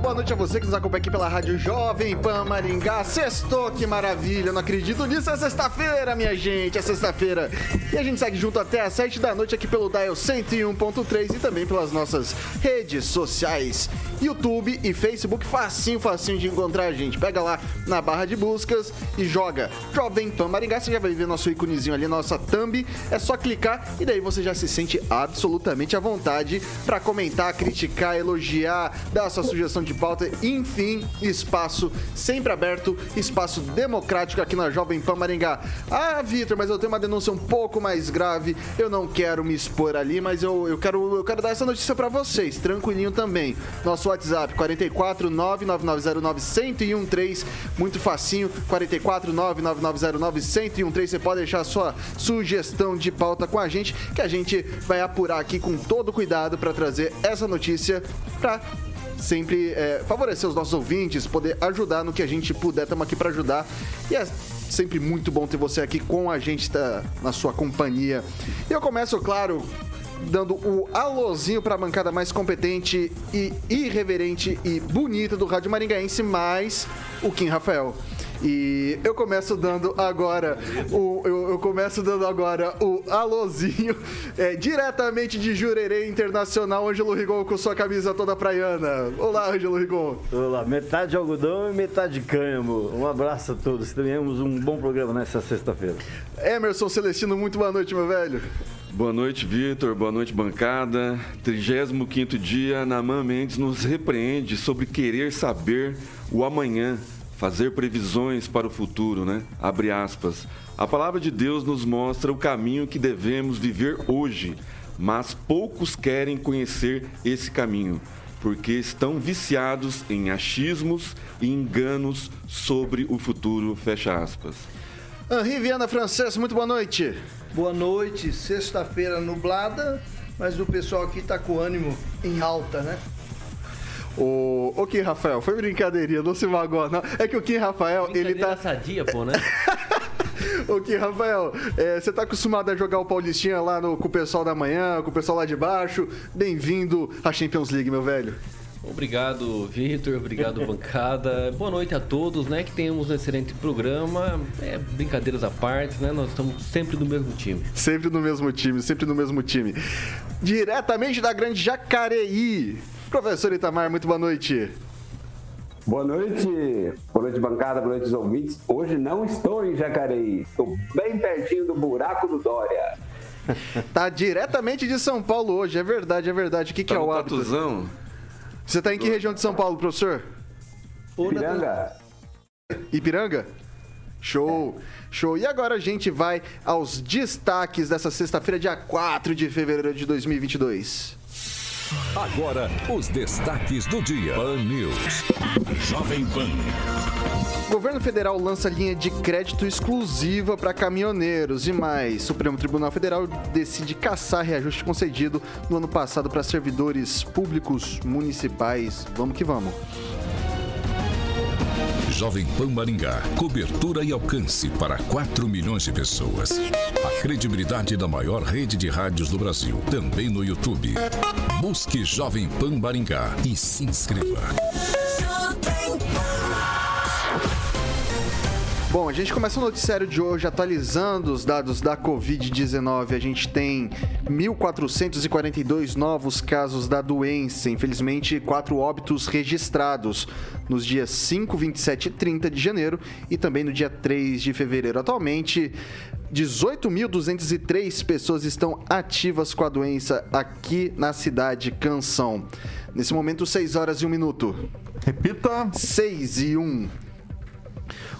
boa noite a você que nos acompanha aqui pela Rádio Jovem Pan Maringá. Sextou, que maravilha, não acredito nisso, é sexta-feira, minha gente, é sexta-feira. E a gente segue junto até às 7 da noite aqui pelo Dial 101.3 e também pelas nossas redes sociais, YouTube e Facebook. Facinho, facinho de encontrar a gente. Pega lá na barra de buscas e joga Jovem Pan Maringá. Você já vai ver nosso íconezinho ali, nossa thumb. É só clicar e daí você já se sente absolutamente à vontade para comentar, criticar, elogiar, dar sua sugestão de pauta, enfim, espaço sempre aberto, espaço democrático aqui na Jovem Pan Maringá. Ah, Vitor, mas eu tenho uma denúncia um pouco mais grave, eu não quero me expor ali, mas eu, eu, quero, eu quero dar essa notícia para vocês, tranquilinho também. Nosso WhatsApp, 44 99909 1013, muito facinho, 44 99909 1013, você pode deixar a sua sugestão de pauta com a gente, que a gente vai apurar aqui com todo cuidado para trazer essa notícia para sempre é, favorecer os nossos ouvintes, poder ajudar no que a gente puder. Estamos aqui para ajudar. E é sempre muito bom ter você aqui com a gente tá, na sua companhia. E eu começo, claro, dando o alôzinho para a bancada mais competente e irreverente e bonita do Rádio Maringaense, mais o Kim Rafael. E eu começo dando agora o eu, eu começo dando agora o alôzinho é, diretamente de Jurerê Internacional, Ângelo Rigon com sua camisa toda praiana. Olá, Ângelo Rigon. Olá, metade de algodão e metade de cânhamo. Um abraço a todos. Tenhamos um bom programa nessa sexta-feira. Emerson Celestino, muito boa noite, meu velho. Boa noite, Vitor. Boa noite, bancada. 35 dia, Naman Mendes nos repreende sobre querer saber o amanhã fazer previsões para o futuro, né? Abre aspas. A palavra de Deus nos mostra o caminho que devemos viver hoje, mas poucos querem conhecer esse caminho, porque estão viciados em achismos e enganos sobre o futuro, fecha aspas. Henri Viana Francês, muito boa noite. Boa noite, sexta-feira nublada, mas o pessoal aqui tá com ânimo em alta, né? O, o Kim Rafael, foi brincadeirinha, não se magoa, não. É que o Kim Rafael, ele tá. sadia, pô, né? Ô, Kim Rafael, é, você tá acostumado a jogar o Paulistinha lá no, com o pessoal da manhã, com o pessoal lá de baixo. Bem-vindo à Champions League, meu velho. Obrigado, Vitor. Obrigado, bancada. Boa noite a todos, né? Que tenhamos um excelente programa. É, brincadeiras à parte, né? Nós estamos sempre no mesmo time. Sempre no mesmo time, sempre no mesmo time. Diretamente da grande Jacareí. Professor Itamar, muito boa noite. Boa noite, boa noite bancada, boa noite os ouvintes. Hoje não estou em Jacareí, estou bem pertinho do buraco do Dória. Tá diretamente de São Paulo hoje, é verdade, é verdade. O que, que Tá é o hábito? Tatuzão? Você tá em que região de São Paulo, professor? Piranga, Ipiranga? Show, show. E agora a gente vai aos destaques dessa sexta-feira, dia 4 de fevereiro de 2022. Agora, os destaques do dia. Pan News. Jovem Pan. O governo federal lança linha de crédito exclusiva para caminhoneiros e mais. Supremo Tribunal Federal decide caçar reajuste concedido no ano passado para servidores públicos municipais. Vamos que vamos. Jovem Pan Maringá. Cobertura e alcance para 4 milhões de pessoas. A credibilidade da maior rede de rádios do Brasil. Também no YouTube. Busque Jovem Pan Maringá e se inscreva. Bom, a gente começa o noticiário de hoje atualizando os dados da Covid-19. A gente tem 1.442 novos casos da doença. Infelizmente, quatro óbitos registrados nos dias 5, 27 e 30 de janeiro e também no dia 3 de fevereiro. Atualmente, 18.203 pessoas estão ativas com a doença aqui na cidade Canção. Nesse momento, 6 horas e 1 minuto. Repita. 6 e 1.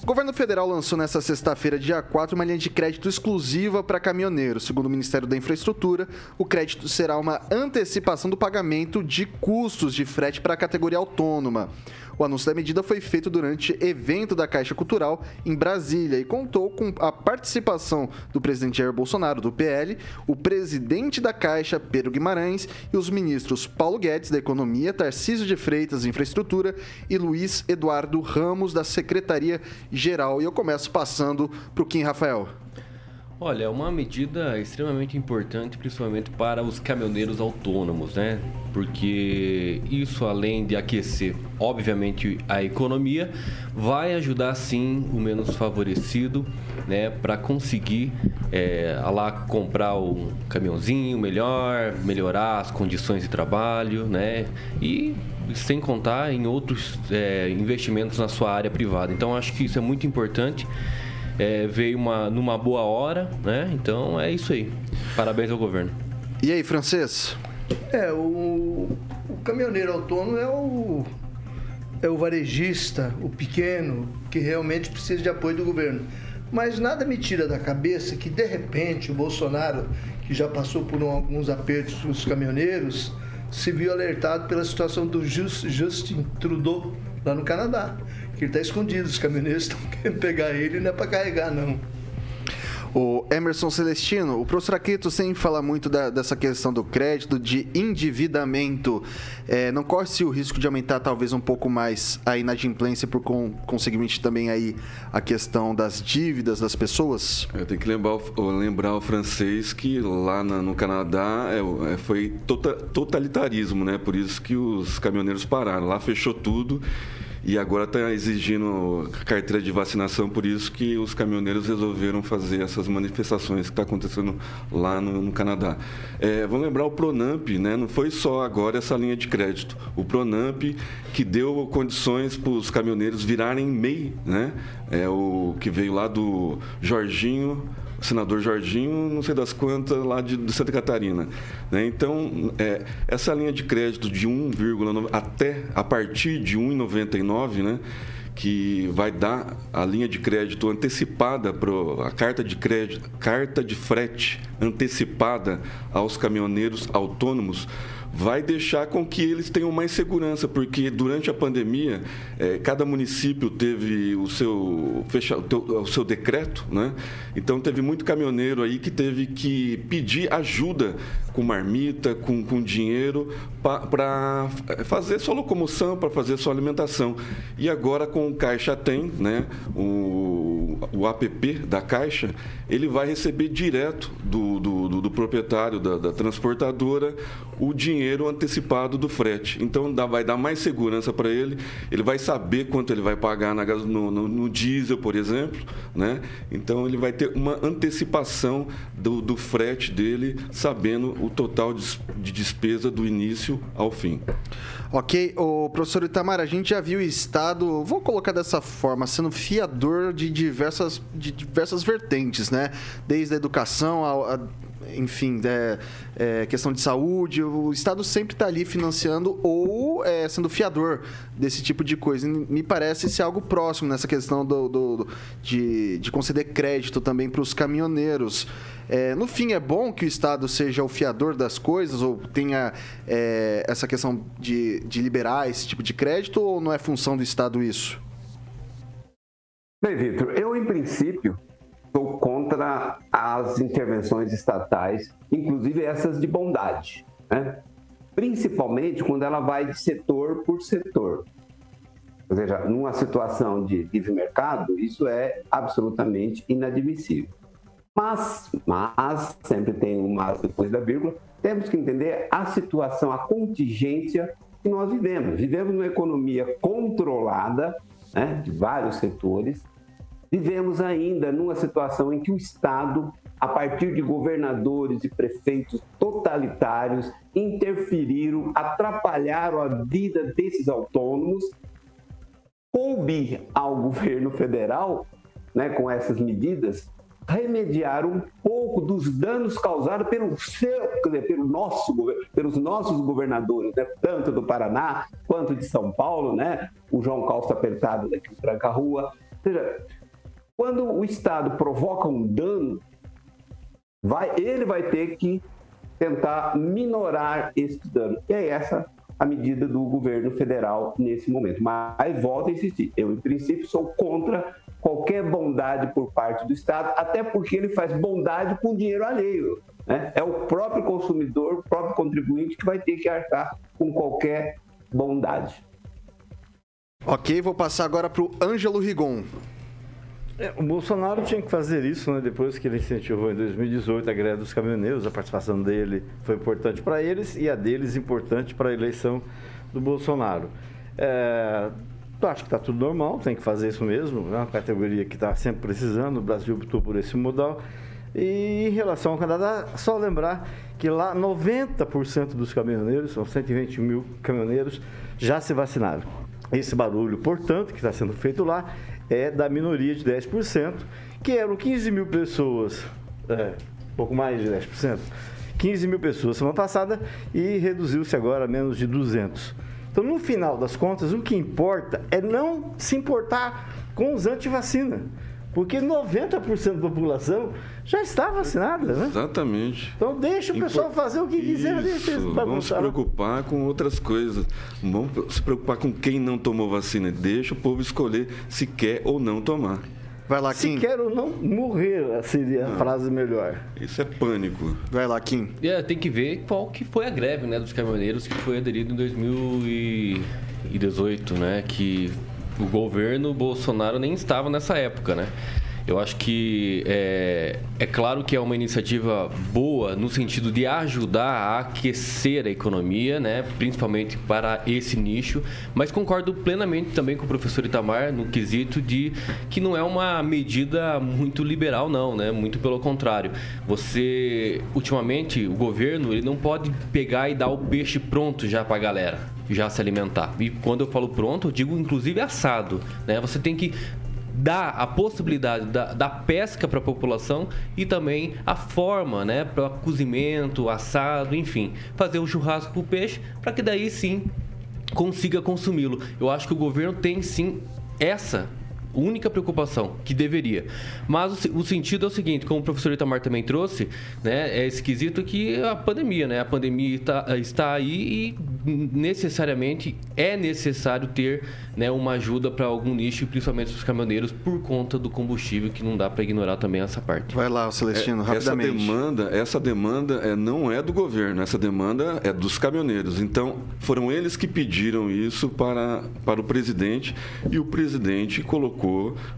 O governo federal lançou nesta sexta-feira, dia 4, uma linha de crédito exclusiva para caminhoneiros. Segundo o Ministério da Infraestrutura, o crédito será uma antecipação do pagamento de custos de frete para a categoria autônoma. O anúncio da medida foi feito durante evento da Caixa Cultural em Brasília e contou com a participação do presidente Jair Bolsonaro, do PL, o presidente da Caixa, Pedro Guimarães, e os ministros Paulo Guedes, da Economia, Tarcísio de Freitas, Infraestrutura, e Luiz Eduardo Ramos, da Secretaria-Geral. E eu começo passando para o Kim Rafael. Olha, é uma medida extremamente importante, principalmente para os caminhoneiros autônomos, né? Porque isso, além de aquecer, obviamente, a economia, vai ajudar sim o menos favorecido, né? Para conseguir é, lá comprar um caminhãozinho melhor, melhorar as condições de trabalho, né? E sem contar em outros é, investimentos na sua área privada. Então, acho que isso é muito importante é, veio uma, numa boa hora, né? Então é isso aí. Parabéns ao governo. E aí, francês? É, o, o caminhoneiro autônomo é o, é o varejista, o pequeno, que realmente precisa de apoio do governo. Mas nada me tira da cabeça que, de repente, o Bolsonaro, que já passou por um, alguns apertos com os caminhoneiros, se viu alertado pela situação do Just, Justin Trudeau lá no Canadá ele está escondido. Os caminhoneiros estão querendo pegar ele, não é para carregar, não. O Emerson Celestino, o professor Aquito sempre fala muito da, dessa questão do crédito, de endividamento. É, não corre-se o risco de aumentar talvez um pouco mais a inadimplência por com, conseguinte também aí a questão das dívidas das pessoas? Eu tenho que lembrar, lembrar o francês que lá na, no Canadá é, é, foi tota, totalitarismo, né? Por isso que os caminhoneiros pararam. Lá fechou tudo e agora está exigindo carteira de vacinação, por isso que os caminhoneiros resolveram fazer essas manifestações que está acontecendo lá no, no Canadá. É, vamos lembrar o Pronamp, né? não foi só agora essa linha de crédito. O Pronamp que deu condições para os caminhoneiros virarem MEI, né? é o que veio lá do Jorginho senador Jorginho, não sei das quantas, lá de, de Santa Catarina. Né? Então, é, essa linha de crédito de 1,9 até a partir de 1,99, né? que vai dar a linha de crédito antecipada para a carta de crédito, carta de frete antecipada aos caminhoneiros autônomos vai deixar com que eles tenham mais segurança, porque durante a pandemia, é, cada município teve o seu, fecha, o seu decreto, né? Então teve muito caminhoneiro aí que teve que pedir ajuda com marmita, com, com dinheiro, para fazer sua locomoção, para fazer sua alimentação. E agora com o Caixa Tem, né? O, o app da Caixa, ele vai receber direto do, do, do, do proprietário da, da transportadora o dinheiro antecipado do frete. Então dá, vai dar mais segurança para ele, ele vai saber quanto ele vai pagar na, no, no, no, diesel, por exemplo. Né? Então ele vai ter uma antecipação do, do frete dele, sabendo o total de, de despesa do início ao fim. Ok, o professor Itamar, a gente já viu o Estado, vou colocar dessa forma, sendo fiador de diversas, de diversas vertentes, né? Desde a educação a, a enfim, é, é, questão de saúde, o Estado sempre está ali financiando ou é, sendo fiador desse tipo de coisa. Me parece ser algo próximo nessa questão do, do, do de, de, conceder crédito também para os caminhoneiros. É, no fim, é bom que o Estado seja o fiador das coisas ou tenha é, essa questão de, de liberar esse tipo de crédito ou não é função do Estado isso? Bem, Vitor, eu, em princípio, sou contra as intervenções estatais, inclusive essas de bondade, né? principalmente quando ela vai de setor por setor. Ou seja, numa situação de livre mercado, isso é absolutamente inadmissível. Mas, mas, sempre tem um mas depois da vírgula, temos que entender a situação, a contingência que nós vivemos. Vivemos numa economia controlada, né, de vários setores, Vivemos ainda numa situação em que o Estado, a partir de governadores e prefeitos totalitários, interferiram, atrapalharam a vida desses autônomos. Coube ao governo federal, né, com essas medidas, remediar um pouco dos danos causados pelo seu, dizer, pelo nosso, pelos nossos governadores, né? tanto do Paraná quanto de São Paulo, né? o João Calça apertado daqui de Tranca Rua, Ou seja, quando o Estado provoca um dano, vai, ele vai ter que tentar minorar esse dano. E é essa a medida do governo federal nesse momento. Mas volto a insistir, eu em princípio sou contra qualquer bondade por parte do Estado, até porque ele faz bondade com dinheiro alheio. Né? É o próprio consumidor, o próprio contribuinte que vai ter que arcar com qualquer bondade. Ok, vou passar agora para o Ângelo Rigon. É, o Bolsonaro tinha que fazer isso, né? Depois que ele incentivou em 2018 a greve dos caminhoneiros, a participação dele foi importante para eles e a deles importante para a eleição do Bolsonaro. É, acho que está tudo normal, tem que fazer isso mesmo, é uma categoria que está sempre precisando, o Brasil optou por esse modal. E em relação ao Canadá, só lembrar que lá 90% dos caminhoneiros, são 120 mil caminhoneiros, já se vacinaram. Esse barulho, portanto, que está sendo feito lá, é da minoria de 10%, que eram 15 mil pessoas, é, pouco mais de 10%, 15 mil pessoas semana passada e reduziu-se agora a menos de 200. Então, no final das contas, o que importa é não se importar com os antivacina. Porque 90% da população já está vacinada, né? Exatamente. Então deixa o pessoal fazer o que quiser, eles Vamos se preocupar com outras coisas. Vamos se preocupar com quem não tomou vacina. Deixa o povo escolher se quer ou não tomar. Vai lá, Se Kim. quer ou não morrer, seria a frase melhor. Isso é pânico. Vai lá, Kim. É, tem que ver qual que foi a greve né, dos caminhoneiros que foi aderido em 2018, né? Que o governo Bolsonaro nem estava nessa época, né? Eu acho que é, é claro que é uma iniciativa boa no sentido de ajudar a aquecer a economia, né? principalmente para esse nicho, mas concordo plenamente também com o professor Itamar no quesito de que não é uma medida muito liberal, não, né? muito pelo contrário. Você, ultimamente, o governo ele não pode pegar e dar o peixe pronto já para a galera já se alimentar. E quando eu falo pronto, eu digo inclusive assado. Né? Você tem que dar a possibilidade da, da pesca para a população e também a forma, né, para cozimento, assado, enfim, fazer o churrasco com o peixe para que daí sim consiga consumi-lo. Eu acho que o governo tem sim essa única preocupação que deveria. Mas o, o, sentido é o seguinte, como o professor Itamar também trouxe, né, é esquisito que a pandemia, né, a pandemia está, está aí e necessariamente é necessário ter né, uma ajuda para algum nicho, principalmente para os caminhoneiros, por conta do combustível, que não dá para ignorar também essa parte. Vai lá, Celestino, é, rapidamente. Essa demanda, essa demanda é, não é do governo, essa demanda é dos caminhoneiros. Então, foram eles que pediram isso para, para o presidente e o presidente colocou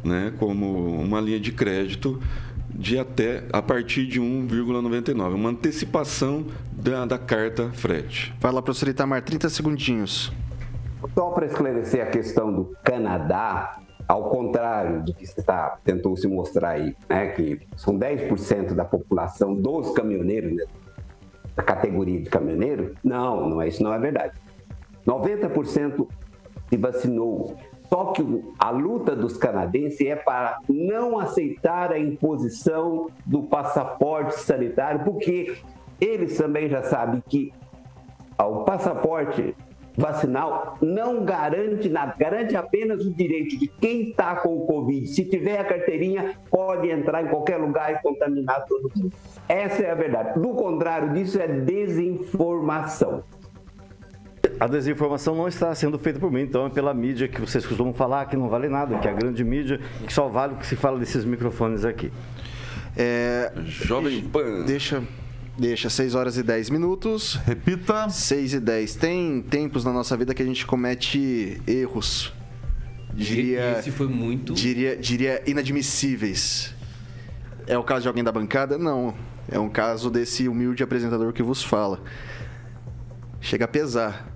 né, como uma linha de crédito de até a partir de 1,99, uma antecipação da, da carta frete. Vai lá, professor Itamar, 30 segundinhos. Só para esclarecer a questão do Canadá, ao contrário do que você tá, tentou se mostrar aí, né, que são 10% da população dos caminhoneiros, né, da categoria de caminhoneiro, não, não é isso não é verdade. 90% se vacinou. Só que a luta dos canadenses é para não aceitar a imposição do passaporte sanitário, porque eles também já sabem que o passaporte vacinal não garante nada, garante apenas o direito de quem está com o Covid. Se tiver a carteirinha, pode entrar em qualquer lugar e contaminar todo mundo. Essa é a verdade. Do contrário disso, é desinformação. A desinformação não está sendo feita por mim, então é pela mídia que vocês costumam falar que não vale nada, que é a grande mídia, que só vale o que se fala desses microfones aqui. É, Jovem Pan. Deixa, Deixa, 6 horas e 10 minutos. Repita. 6 e 10. Tem tempos na nossa vida que a gente comete erros. Diria. Esse foi muito. Diria, diria inadmissíveis. É o caso de alguém da bancada? Não. É um caso desse humilde apresentador que vos fala. Chega a pesar.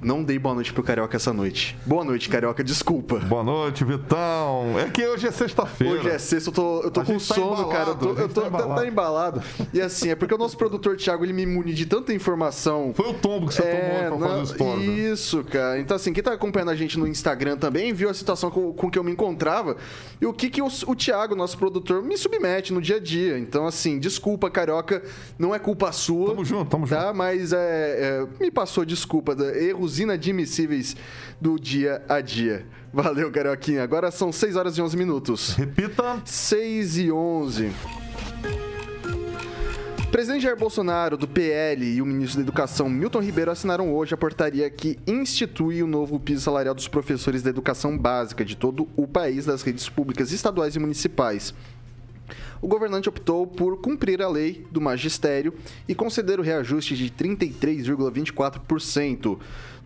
Não dei boa noite pro Carioca essa noite. Boa noite, Carioca, desculpa. Boa noite, Vitão. É que hoje é sexta-feira. Hoje é sexta, eu tô, eu tô A com tá sono, cara. Eu tô, eu tô- tá tá, embalado. tá embalado. E assim, é porque o nosso produtor Thiago, ele me imune de tanta informação. Foi o tombo que você tomou pra fazer o né? Isso, cara. Então, assim, quem tá acompanhando a gente no Instagram também viu a situação com, com que eu me encontrava e o que, que o, o Thiago, nosso produtor, me submete no dia a dia. Então, assim, desculpa, Carioca, não é culpa sua. Tamo junto, tamo tá? Mas é, é, me passou desculpa, da- erros os inadmissíveis do dia a dia. Valeu, Carioquinha. Agora são 6 horas e 11 minutos. Repita. 6 e 11. O presidente Jair Bolsonaro, do PL, e o ministro da Educação, Milton Ribeiro, assinaram hoje a portaria que institui o novo piso salarial dos professores da educação básica de todo o país, das redes públicas estaduais e municipais o governante optou por cumprir a lei do magistério e conceder o reajuste de 33,24%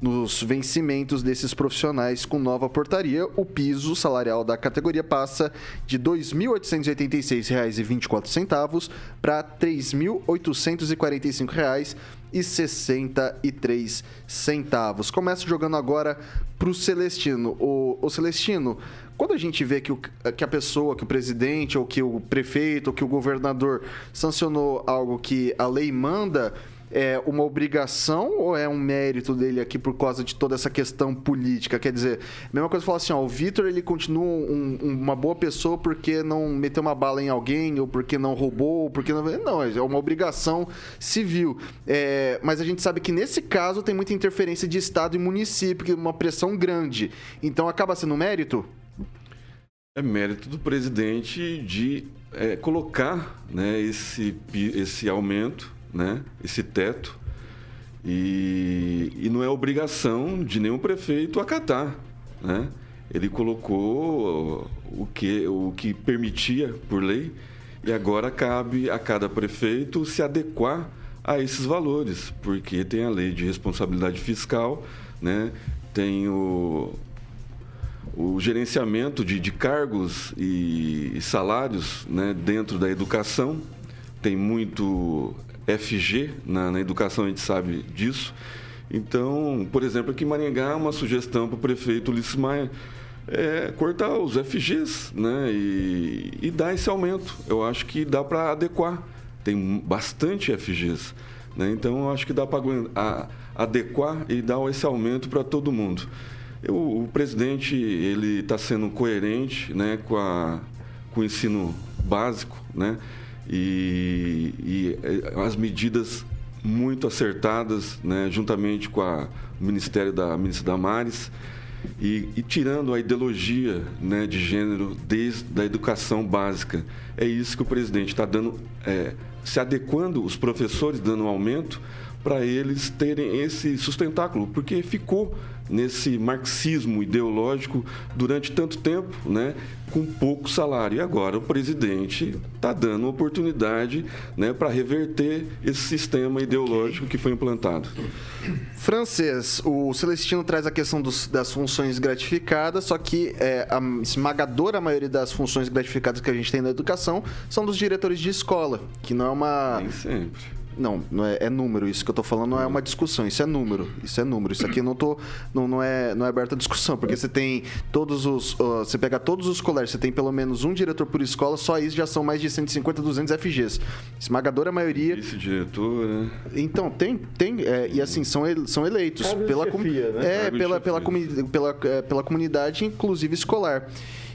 nos vencimentos desses profissionais com nova portaria. O piso salarial da categoria passa de R$ 2.886,24 para R$ 3.845,63 centavos. Começo jogando agora para o Celestino. O Celestino, quando a gente vê que, o, que a pessoa, que o presidente, ou que o prefeito, ou que o governador sancionou algo que a lei manda, é uma obrigação ou é um mérito dele aqui por causa de toda essa questão política? Quer dizer, mesma coisa falar assim, ó, o Vitor ele continua um, uma boa pessoa porque não meteu uma bala em alguém, ou porque não roubou, ou porque não. Não, é uma obrigação civil. É, mas a gente sabe que nesse caso tem muita interferência de Estado e município, é uma pressão grande. Então acaba sendo mérito? É mérito do presidente de é, colocar né, esse, esse aumento, né, esse teto, e, e não é obrigação de nenhum prefeito acatar. Né? Ele colocou o que, o que permitia por lei e agora cabe a cada prefeito se adequar a esses valores, porque tem a lei de responsabilidade fiscal, né? tem o, o gerenciamento de, de cargos e, salários né, dentro da educação. Tem muito FG na, na, educação, a gente sabe disso. Então, por exemplo, aqui em Maringá, uma sugestão para o prefeito Ulisses Maia é cortar os FGs né, e, e dar esse aumento. Eu acho que dá para adequar. Tem bastante FGs. Né, então, eu acho que dá para adequar e dar esse aumento para todo mundo. Eu, o presidente ele está sendo coerente né, com, a, com o ensino básico né, e, e eh, as medidas muito acertadas, né, juntamente com a, o Ministério da Ministra Damares, e, e tirando a ideologia né, de gênero desde a educação básica. É isso que o presidente está dando, é, se adequando, os professores dando um aumento para eles terem esse sustentáculo, porque ficou nesse marxismo ideológico durante tanto tempo, né, com pouco salário. E agora o presidente está dando oportunidade né, para reverter esse sistema ideológico que foi implantado. Francês, o Celestino traz a questão dos, das funções gratificadas, só que é, a esmagadora maioria das funções gratificadas que a gente tem na educação são dos diretores de escola, que não é uma. Nem sempre não, não é, é, número. Isso que eu tô falando não é uma discussão. Isso é número. Isso é número. Isso aqui não tô, não, não é, não é aberta a discussão, porque você tem todos os, uh, você pega todos os colégios, você tem pelo menos um diretor por escola. Só isso já são mais de 150, 200 FGs. Esmagadora maioria. Esse diretor, né? Então tem, tem é, e assim são são eleitos pela chefia, né? é pela pela, pela, pela, é, pela comunidade, inclusive escolar.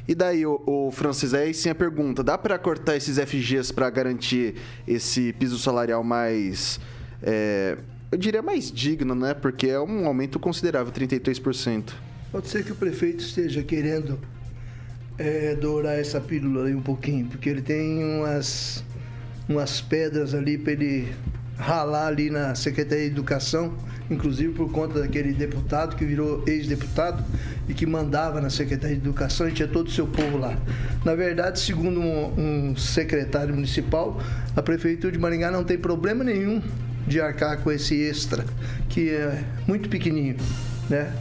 E daí, o, o aí sim a pergunta: dá para cortar esses FGs para garantir esse piso salarial mais. É, eu diria mais digno, né? Porque é um aumento considerável, 33%. Pode ser que o prefeito esteja querendo é, dourar essa pílula aí um pouquinho, porque ele tem umas, umas pedras ali para ele ralar ali na Secretaria de Educação inclusive por conta daquele deputado que virou ex-deputado e que mandava na Secretaria de Educação e tinha todo o seu povo lá. Na verdade, segundo um, um secretário municipal, a Prefeitura de Maringá não tem problema nenhum de arcar com esse extra, que é muito pequenininho, né?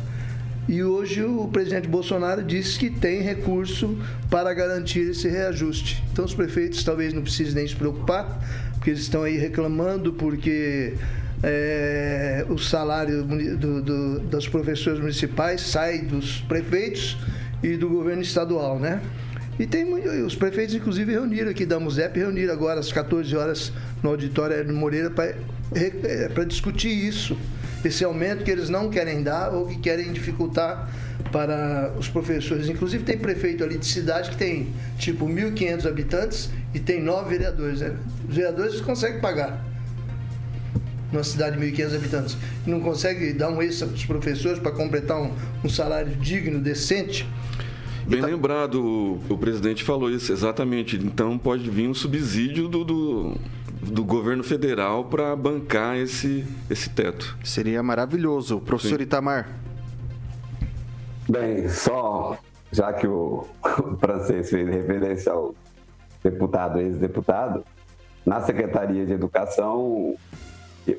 E hoje o presidente Bolsonaro disse que tem recurso para garantir esse reajuste. Então os prefeitos talvez não precisem nem se preocupar, porque eles estão aí reclamando porque é, o salário do, do, dos professores municipais sai dos prefeitos e do governo estadual, né? E tem os prefeitos, inclusive, reuniram aqui da MUSEP, reuniram agora às 14 horas no auditório de Moreira para é, discutir isso, esse aumento que eles não querem dar ou que querem dificultar para os professores. Inclusive, tem prefeito ali de cidade que tem tipo 1.500 habitantes e tem nove vereadores. Né? Os vereadores conseguem pagar. numa cidade de 1.500 habitantes, e não consegue dar um extra para os professores para completar um, um salário digno, decente, Bem então... lembrado, o, o, presidente falou isso, exatamente. Então pode vir um subsídio do, do, do governo federal para bancar esse, esse teto. Seria maravilhoso. Professor Sim. Itamar. Bem, só já que o, o francês fez referência ao deputado, ex-deputado, na Secretaria de Educação,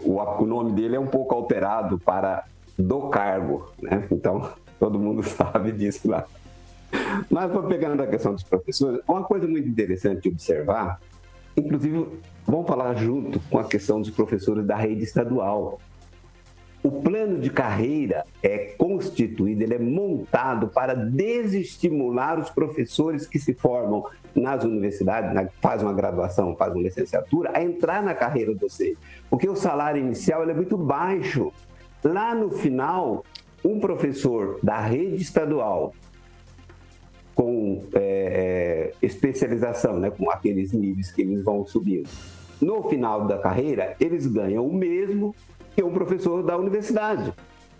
o, o nome dele é um pouco alterado para do cargo, né? Então, todo mundo sabe disso lá. Mas vou pegando a questão dos professores, uma coisa muito interessante de observar, inclusive vamos falar junto com a questão dos professores da rede estadual. O plano de carreira é constituído, ele é montado para desestimular os professores que se formam nas universidades, fazem uma graduação, fazem uma licenciatura, a entrar na carreira docente. Porque o salário inicial é muito baixo. Lá no final, um professor da rede estadual com é, é, especialização, né, com aqueles níveis que eles vão subindo. No final da carreira, eles ganham o mesmo que um professor da universidade.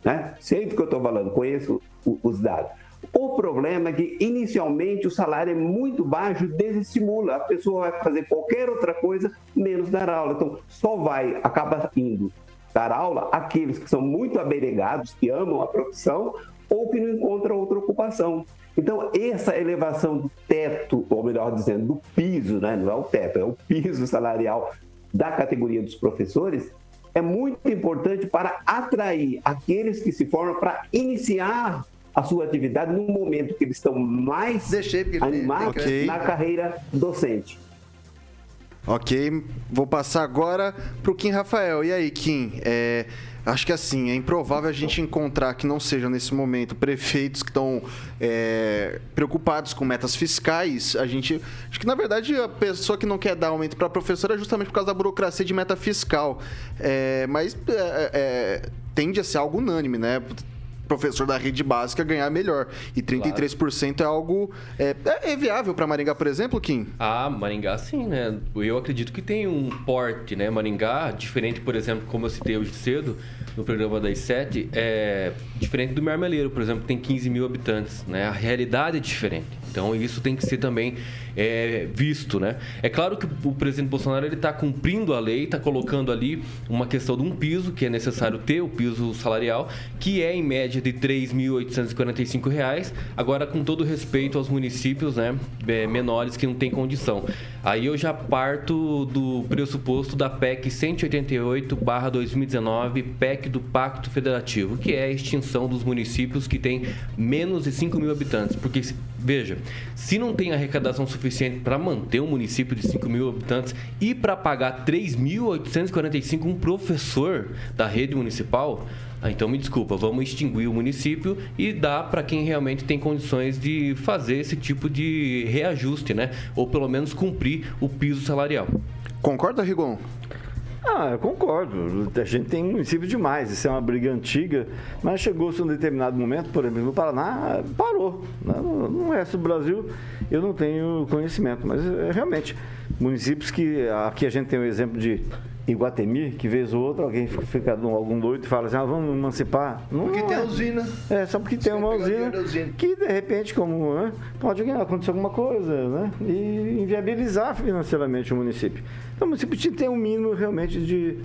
Né? Sei do que eu estou falando, conheço os dados. O problema é que, inicialmente, o salário é muito baixo, desestimula. A pessoa vai fazer qualquer outra coisa, menos dar aula. Então, só vai, acaba indo dar aula aqueles que são muito abnegados, que amam a profissão, ou que não encontram outra ocupação. Então, essa elevação do teto, ou melhor dizendo, do piso, né? não é o teto, é o piso salarial da categoria dos professores, é muito importante para atrair aqueles que se formam para iniciar a sua atividade no momento que eles estão mais animados okay. na carreira docente. Ok, vou passar agora para o Kim Rafael. E aí, Kim? É, Acho que assim, é improvável a gente encontrar que não sejam nesse momento prefeitos que estão é, preocupados com metas fiscais. A gente. Acho que na verdade a pessoa que não quer dar aumento para professora é justamente por causa da burocracia de meta fiscal. É, mas é, é tende a ser algo unânime, né? Professor da rede básica ganhar melhor. E 33% claro. é algo. É, é viável para Maringá, por exemplo, Kim? Ah, Maringá sim, né? Eu acredito que tem um porte, né? Maringá, diferente, por exemplo, como eu citei hoje cedo no programa das sete, é diferente do Marmeleiro, por exemplo, que tem 15 mil habitantes, né? A realidade é diferente. Então isso tem que ser também é, visto, né? É claro que o presidente Bolsonaro ele está cumprindo a lei, está colocando ali uma questão de um piso que é necessário ter, o piso salarial, que é em média de R$ 3.845, agora com todo respeito aos municípios, né, é, menores que não têm condição. Aí eu já parto do pressuposto da PEC 188/2019, PEC do Pacto Federativo, que é a extinção dos municípios que têm menos de 5 mil habitantes, porque Veja, se não tem arrecadação suficiente para manter um município de 5 mil habitantes e para pagar 3.845 um professor da rede municipal, ah, então me desculpa, vamos extinguir o município e dar para quem realmente tem condições de fazer esse tipo de reajuste, né? Ou pelo menos cumprir o piso salarial. Concorda, Rigon? Ah, eu concordo. A gente tem município demais. Isso é uma briga antiga, mas chegou-se um determinado momento, por exemplo, no Paraná, parou. No resto do Brasil, eu não tenho conhecimento, mas é, realmente, municípios que. Aqui a gente tem o um exemplo de Iguatemi, que vez ou outra alguém fica, fica algum doido e fala assim, ah, vamos emancipar. Não, porque não tem é. usina. É, só porque tem uma usina, usina, que de repente, como né, pode acontecer alguma coisa, né? E inviabilizar financeiramente o município. Então o município tem um mínimo realmente de,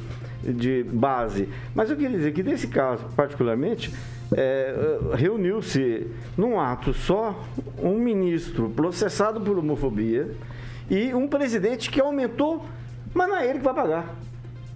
de base. Mas eu queria dizer que nesse caso, particularmente, é, reuniu-se num ato só um ministro processado por homofobia e um presidente que aumentou, mas não é ele que vai pagar.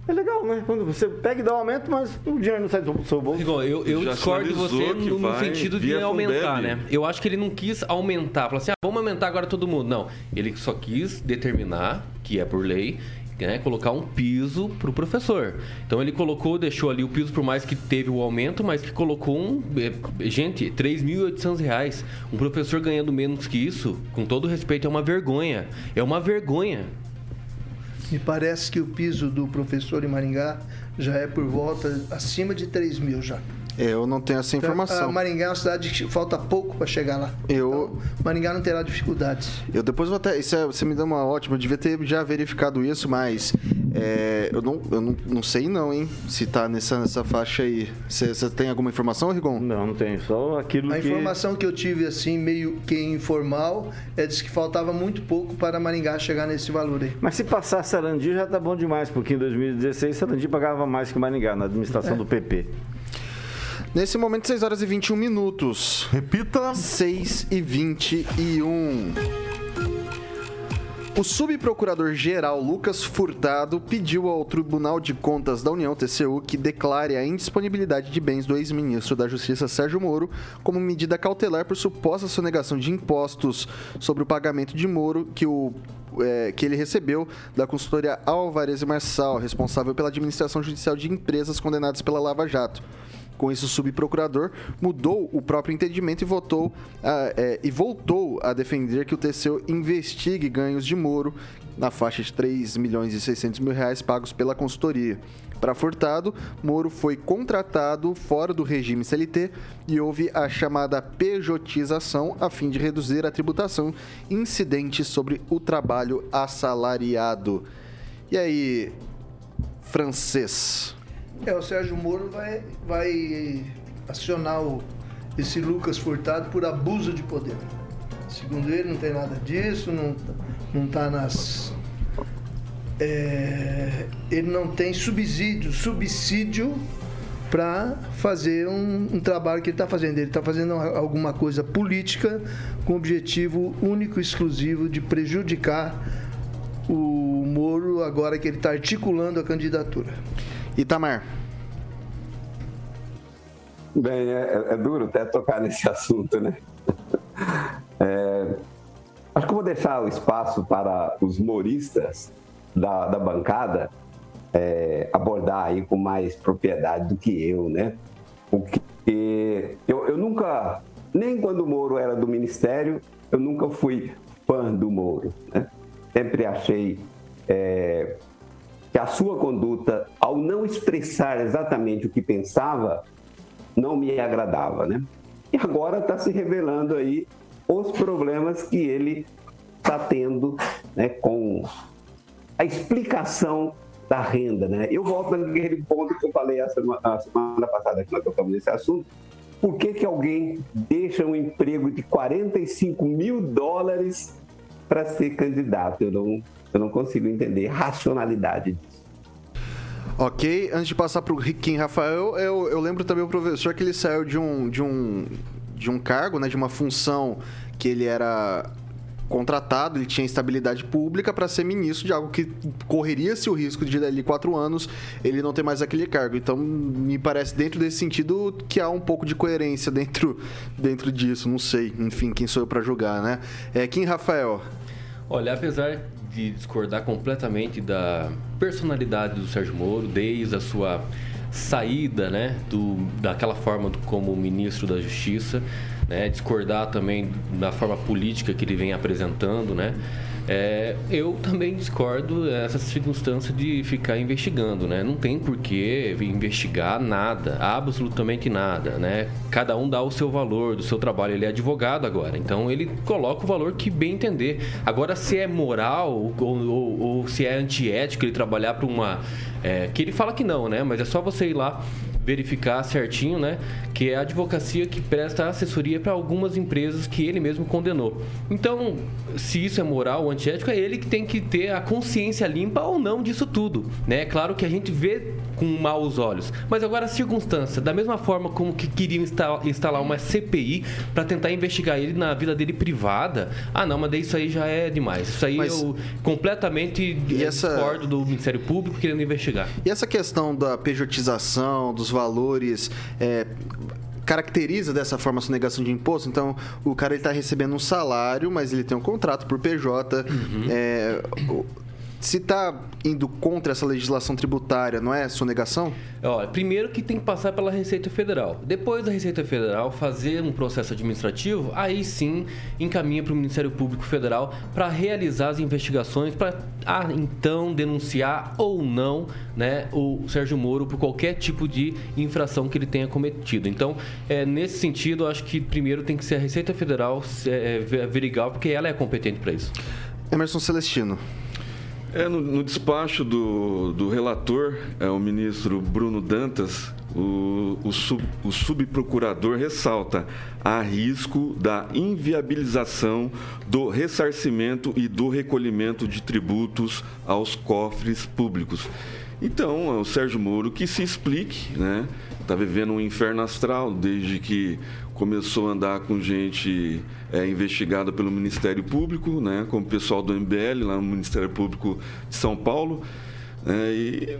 É legal, né? Quando você pega e dá um aumento, mas o dinheiro não sai do seu bolso. Igual, eu, eu discordo de você no, no sentido de aumentar, né? Eu acho que ele não quis aumentar. Falar assim, ah, vamos aumentar agora todo mundo. Não. Ele só quis determinar, que é por lei, né, colocar um piso para o professor. Então ele colocou, deixou ali o piso, por mais que teve o aumento, mas que colocou um. É, gente, R$ 3.800. Um professor ganhando menos que isso, com todo respeito, é uma vergonha. É uma vergonha. Me parece que o piso do professor em Maringá já é por volta acima de 3 mil já. Eu não tenho essa informação. Então, Maringá é uma cidade que falta pouco para chegar lá. Eu... Então, Maringá não terá dificuldades. Eu depois vou até. Isso é, você me deu uma ótima. Eu devia ter já verificado isso, mas é, eu, não, eu não, não sei não, hein? Se tá nessa, nessa faixa aí. Você, você tem alguma informação, Rigon? Não, não tenho. Só aquilo A que... informação que eu tive, assim, meio que informal, é de que faltava muito pouco para Maringá chegar nesse valor aí. Mas se passar Sarandi já tá bom demais, porque em 2016 Sarandi pagava mais que Maringá na administração É. do PP. Nesse momento, 6 horas e 21 minutos. Repita. 6 e 21. O subprocurador-geral Lucas Furtado pediu ao Tribunal de Contas da União, TCU, que declare a indisponibilidade de bens do ex-ministro da Justiça Sérgio Moro como medida cautelar por suposta sonegação de impostos sobre o pagamento de Moro que o é, que ele recebeu da consultoria Alvarez e Marçal, responsável pela administração judicial de empresas condenadas pela Lava Jato. Com isso, o subprocurador mudou o próprio entendimento e, votou, é, e voltou a defender que o TCU investigue ganhos de Moro na faixa de 3 milhões e 600 mil reais pagos pela consultoria. Para Furtado, Moro foi contratado fora do regime CLT e houve a chamada pejotização a fim de reduzir a tributação incidente sobre o trabalho assalariado. E aí, francês? É, o Sérgio Moro vai, vai acionar o, esse Lucas Furtado por abuso de poder. Segundo ele, não tem nada disso, não, não tá nas. é, ele não tem subsídio, subsídio para fazer um, um trabalho que ele está fazendo. Ele está fazendo alguma coisa política com o objetivo único e exclusivo de prejudicar o Moro agora que ele está articulando a candidatura. Itamar. Bem, é, é duro até tocar nesse assunto, né? É, acho que vou deixar o espaço para os moristas da, da bancada é, abordar aí com mais propriedade do que eu, né? Porque eu, eu nunca, nem quando o Moro era do Ministério, eu nunca fui fã do Moro, né? Sempre achei é, que a sua conduta, ao não expressar exatamente o que pensava, não me agradava, né? E agora está se revelando aí os problemas que ele está tendo, né, com a explicação da renda, né? Eu volto naquele ponto que eu falei a semana, a semana passada que nós tocamos nesse assunto. Por que, que alguém deixa um emprego de 45 mil dólares para ser candidato? Eu não, eu não consigo entender a racionalidade disso. Ok, antes de passar para o Kim Rafael, eu, eu lembro também o professor que ele saiu de um, de um, de um cargo, né, de uma função que ele era contratado, ele tinha estabilidade pública para ser ministro de algo que correria-se o risco de dali quatro anos ele não ter mais aquele cargo. Então, me parece dentro desse sentido que há um pouco de coerência dentro, dentro disso. Não sei, enfim, quem sou eu para julgar, né? É, Kim Rafael. Olha, apesar de discordar completamente da personalidade do Sérgio Moro, desde a sua saída, né, do, daquela forma do, como ministro da Justiça, né, discordar também da forma política que ele vem apresentando, né, é, eu também discordo dessa circunstância de ficar investigando, né? Não tem por que investigar nada, absolutamente nada, né? Cada um dá o seu valor do seu trabalho. Ele é advogado agora, então ele coloca o valor que bem entender. Agora, se é moral ou, ou- ou se é antiético ele trabalhar para uma... é, que ele fala que não, né? Mas é só você ir lá verificar certinho, né? Que é a advocacia que presta assessoria para algumas empresas que ele mesmo condenou. Então, se isso é moral ou antiético, é ele que tem que ter a consciência limpa ou não disso tudo, né? É claro que a gente vê com maus olhos, mas agora a circunstância, da mesma forma como que queriam insta- instalar uma CPI para tentar investigar ele na vida dele privada, ah não, mas isso aí já é demais. Isso aí Mas- eu completamente essa- discordo do Ministério Público querendo investigar. E essa questão da pejotização, dos valores, é, caracteriza dessa forma a sonegação de imposto? Então, o cara está recebendo um salário, mas ele tem um contrato por PJ. Uhum. é, o- se está indo contra essa legislação tributária, não é sonegação? Olha, primeiro que tem que passar pela Receita Federal. Depois da Receita Federal fazer um processo administrativo, aí sim encaminha para o Ministério Público Federal para realizar as investigações, para ah, então denunciar ou não né, o Sérgio Moro por qualquer tipo de infração que ele tenha cometido. Então, é, nesse sentido, acho que primeiro tem que ser a Receita Federal é, verigar, porque ela é competente para isso. Emerson Celestino. É, no, no despacho do, do relator, é, o ministro Bruno Dantas, o, o, sub, o subprocurador ressalta a risco da inviabilização do ressarcimento e do recolhimento de tributos aos cofres públicos. Então, é o Sérgio Moro que se explique, né? Está vivendo um inferno astral desde que começou a andar com gente é, investigada pelo Ministério Público, né, como o pessoal do MBL, lá no Ministério Público de São Paulo. É, e,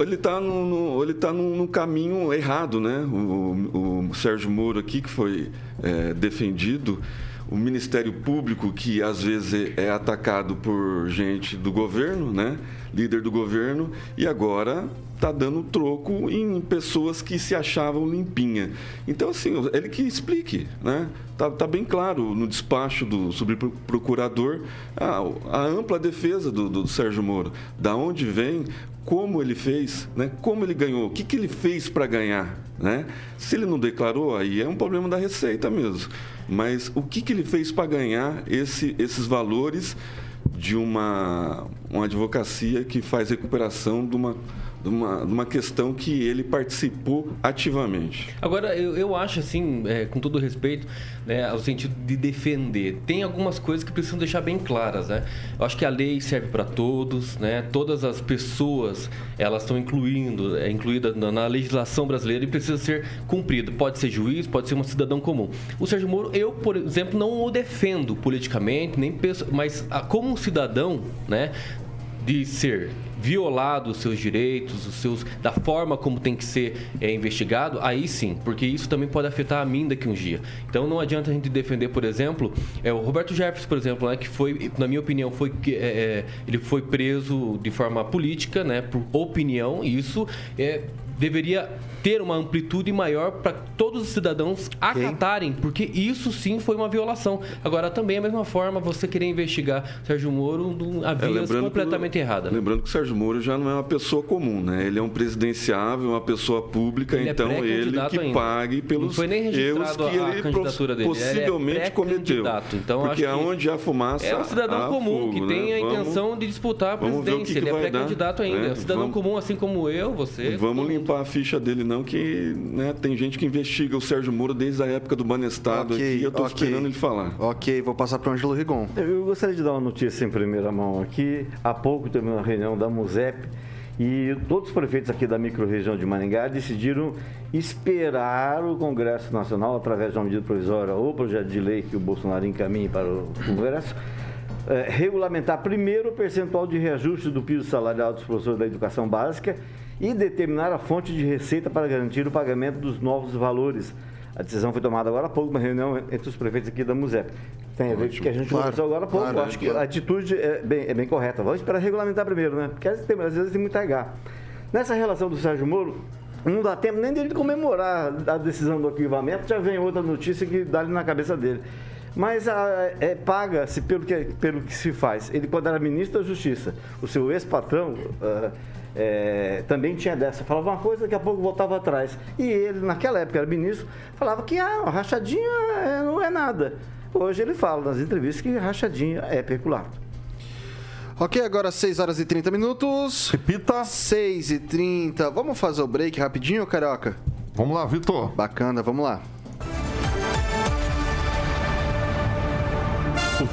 ele está no, ele tá no, no, caminho errado, né? O, o, Sérgio Moro aqui, que foi é, defendido, o Ministério Público, que às vezes é atacado por gente do governo, né? Líder do governo, e agora está dando troco em pessoas que se achavam limpinha. Então, assim, ele que explique, né? Está tá bem claro no despacho do subprocurador a, a ampla defesa do, do Sérgio Moro. Da onde vem, como ele fez, né? como ele ganhou, o que, que ele fez para ganhar. Né? Se ele não declarou, aí é um problema da Receita mesmo. Mas o que, que ele fez para ganhar esse, esses valores de uma, uma advocacia que faz recuperação de uma de uma, de uma questão que ele participou ativamente. Agora, eu, eu acho assim, é, com todo respeito, né, ao sentido de defender, tem algumas coisas que precisam deixar bem claras, né? Eu acho que a lei serve para todos, né? Todas as pessoas, elas estão incluindo, é incluída na, na legislação brasileira e precisa ser cumprida. Pode ser juiz, pode ser um cidadão comum. O Sérgio Moro, eu, por exemplo, não o defendo politicamente, nem penso, mas como um cidadão, né, de ser violado os seus direitos, os seus, da forma como tem que ser é, investigado, aí sim, porque isso também pode afetar a mim daqui uns dias. Então não adianta a gente defender, por exemplo, é, o Roberto Jefferson, por exemplo, né, que foi, na minha opinião, foi, é, ele foi preso de forma política, né, por opinião, e isso é, deveria ter uma amplitude maior para todos os cidadãos acatarem, porque isso sim foi uma violação. Agora, também, a mesma forma, você querer investigar Sérgio Moro a vias é, completamente que, errada. Lembrando que o Sérgio Moro já não é uma pessoa comum, né? Ele é um presidenciável, uma pessoa pública, ele é então é ele que ainda. pague pelos erros que ele dele. possivelmente ele é cometeu. Então, porque aonde há fumaça, É um cidadão comum fogo, que né? tem a intenção vamos, de disputar a presidência. Que que ele é pré-candidato ainda. Né? É um cidadão vamos, comum, assim como eu, você. Vamos limpar a ficha dele não que né, tem gente que investiga o Sérgio Moro desde a época do Banestado okay, aqui, eu estou okay. esperando ele falar. Ok, vou passar para o Ângelo Rigon. Eu gostaria de dar uma notícia em primeira mão aqui. Há pouco teve uma reunião da MUSEP e todos os prefeitos aqui da microrregião de Maringá decidiram esperar o Congresso Nacional, através de uma medida provisória ou projeto de lei que o Bolsonaro encaminhe para o Congresso, é, regulamentar primeiro o percentual de reajuste do piso salarial dos professores da educação básica e determinar a fonte de receita para garantir o pagamento dos novos valores. A decisão foi tomada agora há pouco, uma reunião entre os prefeitos aqui da MUSEP. Tem a ver com o que a gente claro, conversou agora há pouco. Claro, Acho que a atitude é bem, é bem correta. Vamos esperar regulamentar primeiro, né? Porque às vezes tem muito H. Nessa relação do Sérgio Moro, não dá tempo nem dele comemorar a decisão do arquivamento, já vem outra notícia que dá ali na cabeça dele. Mas é, paga-se pelo que, pelo que se faz. Ele, quando era ministro da Justiça, o seu ex-patrão. Uh, é, também tinha dessa. Falava uma coisa, daqui a pouco voltava atrás. E ele, naquela época, era ministro, falava que ah, a rachadinha é, não é nada. Hoje ele fala nas entrevistas que rachadinha é peculato. Ok, agora 6 horas e 30 minutos. Repita. 6 e 30. Vamos fazer o break rapidinho, Carioca? Vamos lá, Vitor. Bacana, vamos lá.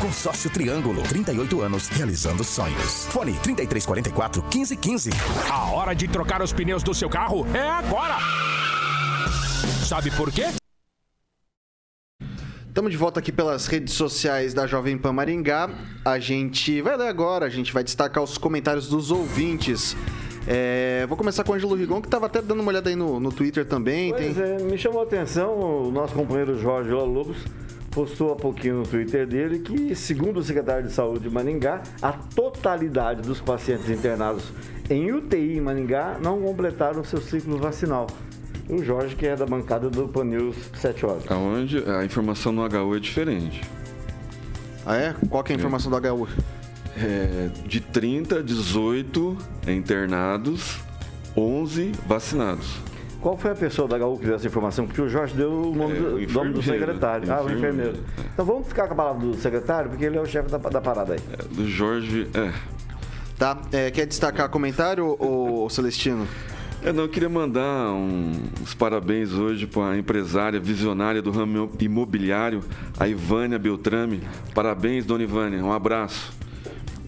Consórcio Triângulo, 38 anos, realizando sonhos. Fone 3344 1515. A hora de trocar os pneus do seu carro é agora! Sabe por quê? Estamos de volta aqui pelas redes sociais da Jovem Pan Maringá. A gente vai ler agora, a gente vai destacar os comentários dos ouvintes. É, vou começar com o Ângelo Rigon, que estava até dando uma olhada aí no, no Twitter também. Pois Tem... é, me chamou a atenção o nosso companheiro Jorge Lobos postou há pouquinho no Twitter dele que, segundo o secretário de Saúde de Maningá, a totalidade dos pacientes internados em UTI em Maningá não completaram seu ciclo vacinal. O Jorge, que é da bancada do Pan News 7 horas. Aonde a informação no HU é diferente. Ah, é? Qual que é a informação do HU? É, de 30, 18 internados, 11 vacinados. Qual foi a pessoa da HU que deu essa informação? Porque o Jorge deu o nome, é, do, o nome do, secretário. Ah, o enfermeiro. Então vamos ficar com a palavra do secretário, porque ele é o chefe da, da parada aí. É, do Jorge, é. Tá, é, quer destacar comentário, ou Celestino? Eu não eu queria mandar um, uns parabéns hoje para a empresária visionária do ramo imobiliário, a Ivânia Beltrame. Parabéns, dona Ivânia. Um abraço.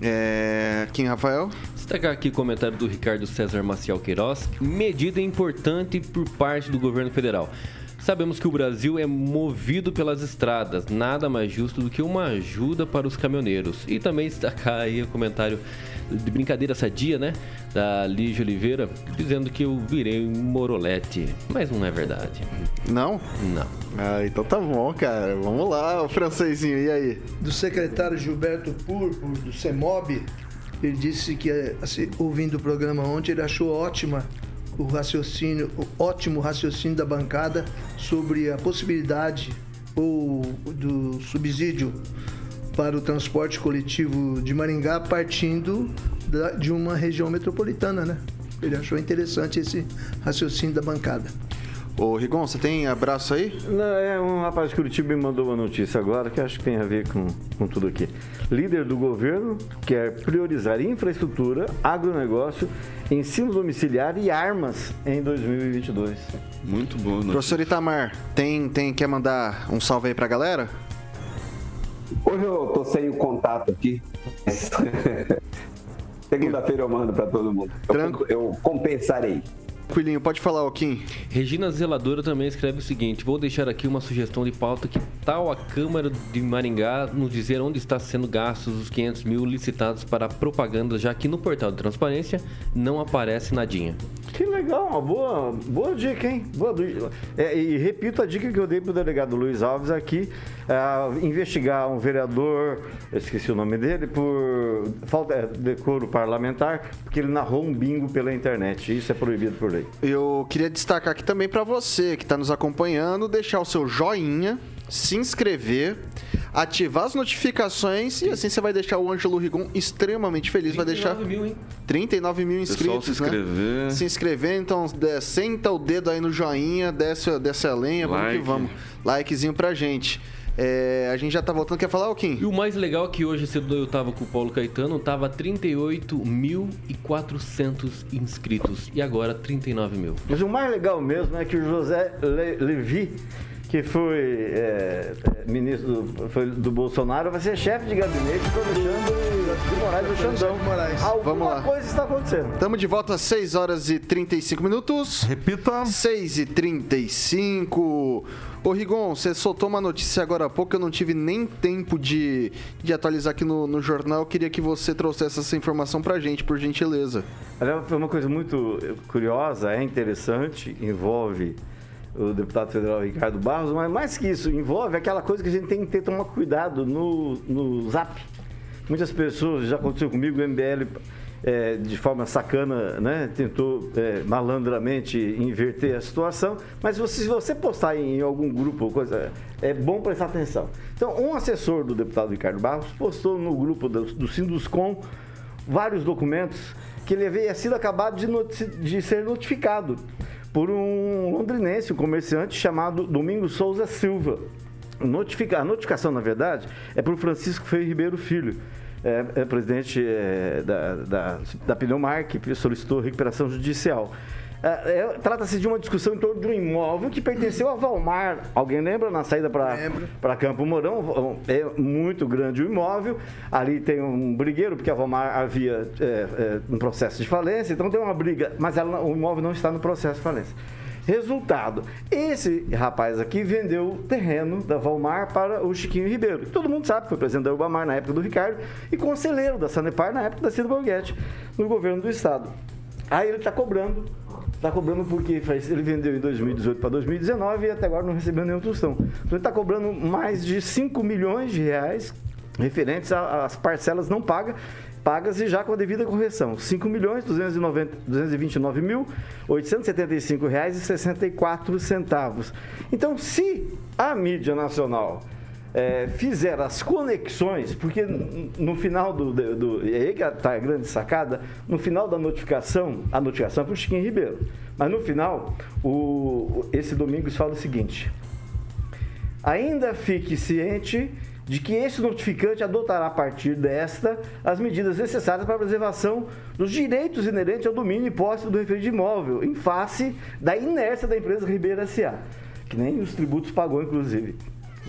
É... Quem, Rafael? Destacar aqui o comentário do Ricardo César Maciel Queiroz. Medida importante por parte do governo federal. Sabemos que o Brasil é movido pelas estradas, nada mais justo do que uma ajuda para os caminhoneiros. E também destacar aí o comentário de brincadeira sadia, né? Da Lígia Oliveira, dizendo que eu virei um morolete. Mas não é verdade. Não? Não. Ah, então tá bom, cara. Vamos lá, o francesinho, e aí? Do secretário Gilberto Purpo, do CEMOB, ele disse que, assim, ouvindo o programa ontem, ele achou ótima o raciocínio, o ótimo raciocínio da bancada sobre a possibilidade ou do subsídio para o transporte coletivo de Maringá partindo da, de uma região metropolitana, né? Ele achou interessante esse raciocínio da bancada. Ô, Rigon, você tem abraço aí? Não, é um rapaz de Curitiba me mandou uma notícia agora que acho que tem a ver com, com tudo aqui. Líder do governo quer priorizar infraestrutura, agronegócio, ensino domiciliar e armas em 2022. Muito bom, notícia. Professor Itamar, tem, tem, quer mandar um salve aí pra galera? Hoje eu tô sem o contato aqui. Segunda-feira eu mando para todo mundo. Eu, eu compensarei. Tranquilinho, pode falar, Oquim. Regina Zeladora também escreve o seguinte: vou deixar aqui uma sugestão de pauta que tal a Câmara de Maringá nos dizer onde está sendo gastos os 500 mil licitados para propaganda, já que no portal de transparência não aparece nadinha. Que legal, uma boa, boa dica, hein? Boa, é, e repito a dica que eu dei para o delegado Luiz Alves aqui: é, investigar um vereador, esqueci o nome dele, por falta de decoro parlamentar, porque ele narrou um bingo pela internet. Isso é proibido por lei. Eu queria destacar aqui também para você que está nos acompanhando, deixar o seu joinha, se inscrever, ativar as notificações e assim você vai deixar o Ângelo Rigon extremamente feliz. Vai deixar mil, hein? 39 mil inscritos, se inscrever. Né? Se inscrever, então senta o dedo aí no joinha, desce, desce a lenha, like. vamos que vamos. Likezinho pra gente. É, a gente já tá voltando, quer falar, Kim? E o mais legal é que hoje cedo eu tava com o Paulo Caetano, tava 38.400 inscritos e agora 39 mil. Mas o mais legal mesmo é que o José Le Levi que foi é, é ministro do, foi do Bolsonaro, vai ser chefe de gabinete do Alexandre de Moraes do Xandão. Moraes. Alguma Vamos lá. coisa está acontecendo. Estamos de volta às 6 horas e 35 minutos. Repita. 6 e 35. Ô Rigon, você soltou uma notícia agora há pouco, eu não tive nem tempo de, de atualizar aqui no, no jornal. Eu queria que você trouxesse essa informação pra gente, por gentileza. Foi uma coisa muito curiosa, é interessante, envolve o deputado federal Ricardo Barros, mas mais que isso, envolve aquela coisa que a gente tem que ter tomar cuidado no, no zap. Muitas pessoas, já aconteceu comigo, o MBL é, de forma sacana, né, tentou é, malandramente inverter a situação, mas você, se você postar em algum grupo, coisa, é bom prestar atenção. Então, um assessor do deputado Ricardo Barros postou no grupo do, do Sinduscom vários documentos que ele havia sido acabado de, de ser notificado por um londrinense, um comerciante chamado Domingos Souza Silva. Notifica, a notificação, na verdade, é para o Francisco Feio Ribeiro Filho é, é presidente é, da, da, da Pneumar, que solicitou recuperação judicial. É, é, Trata-se de uma discussão em torno de um imóvel que pertenceu a Valmar. Alguém lembra? Na saída para Campo Mourão. É muito grande o imóvel. Ali tem um brigueiro, porque a Valmar havia é, é, um processo de falência, então tem uma briga, mas ela, o imóvel não está no processo de falência. Resultado, esse rapaz aqui vendeu o terreno da Valmar para o Chiquinho Ribeiro. Todo mundo sabe, foi presidente da Urbamar na época do Ricardo e conselheiro da Sanepar na época da Cida Borghetti, no governo do estado. Aí ele está cobrando, está cobrando porque ele vendeu em 2018 para 2019 e até agora não recebeu nenhum tostão. Então ele está cobrando mais de 5 milhões de reais referentes às parcelas não pagas pagas e já com a devida correção. R$ 5.229.875,64. Então, se a mídia nacional é, fizer as conexões, porque no final do. do, e aí que está a grande sacada, no final da notificação, a notificação é para o Chiquinho Ribeiro. Mas no final, o, esse Domingos fala o seguinte: ainda fique ciente de que esse notificante adotará a partir desta as medidas necessárias para a preservação dos direitos inerentes ao domínio e posse do referido imóvel, em face da inércia da empresa Ribeira S.A., que nem os tributos pagou, inclusive.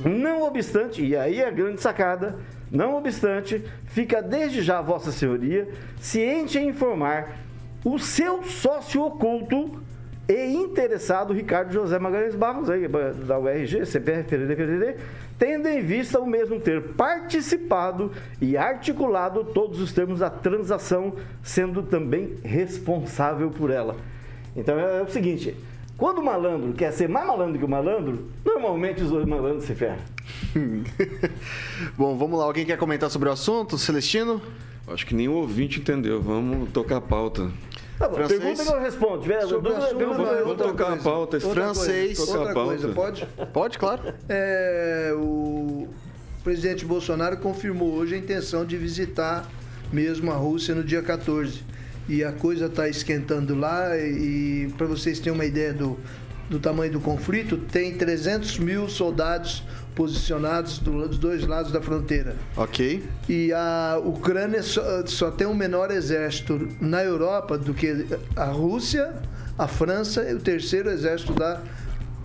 Não obstante, e aí é a grande sacada, não obstante, fica desde já Vossa Senhoria ciente em informar o seu sócio oculto e interessado, Ricardo José Magalhães Barros, aí, da URG, CPR, PRD, PRD, tendo em vista o mesmo ter participado e articulado todos os termos da transação, sendo também responsável por ela. Então é, é o seguinte, quando o malandro quer ser mais malandro que o malandro, normalmente os dois malandros se ferram. Bom, vamos lá. Alguém quer comentar sobre o assunto, Celestino? Acho que nem o ouvinte entendeu. Vamos tocar a pauta. Tá bom, pergunta que eu respondo. Tiver Sobre dúvida, assunto, pergunta- vamos tocar a pauta. Outra Francês. Coisa, Tocar outra coisa, pode? Pode, claro. É, o presidente Bolsonaro confirmou hoje a intenção de visitar mesmo a Rússia no dia 14. E a coisa está esquentando lá e, para vocês terem uma ideia do, do tamanho do conflito, tem 300 mil soldados posicionados do- dos dois lados da fronteira. Ok. E a Ucrânia só, só tem um menor exército na Europa do que a Rússia, a França e o terceiro exército da,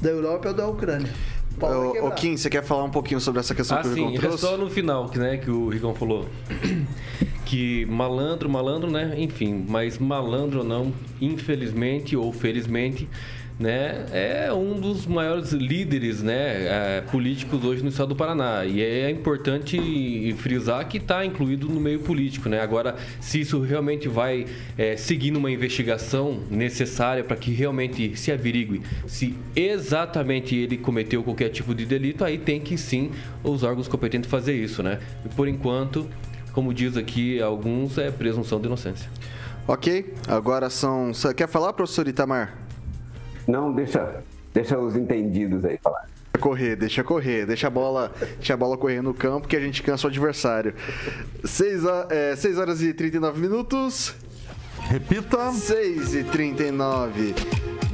da Europa é o da Ucrânia. O quebrar. Kim, você quer falar um pouquinho sobre essa questão Ah, que o sim, Rigon é trouxe? só no final, que, né, que o Ricão falou. Que malandro, malandro, né? Enfim, mas malandro ou não, infelizmente ou felizmente, né, é um dos maiores líderes, né, é, políticos hoje no estado do Paraná. E é importante frisar que está incluído no meio político, né? Agora, se isso realmente vai é, seguir numa investigação necessária para que realmente se averigue se exatamente ele cometeu qualquer tipo de delito, aí tem que sim os órgãos competentes fazer isso, né? E por enquanto, como diz aqui alguns, é presunção de inocência. Ok, agora são. Quer falar, professor Itamar? Não, deixa, deixa os entendidos aí falar. Correr, deixa correr, deixa a bola, deixa a bola correr no campo que a gente cansa o adversário. 6 horas e 39 minutos. Repita. 6 e 39.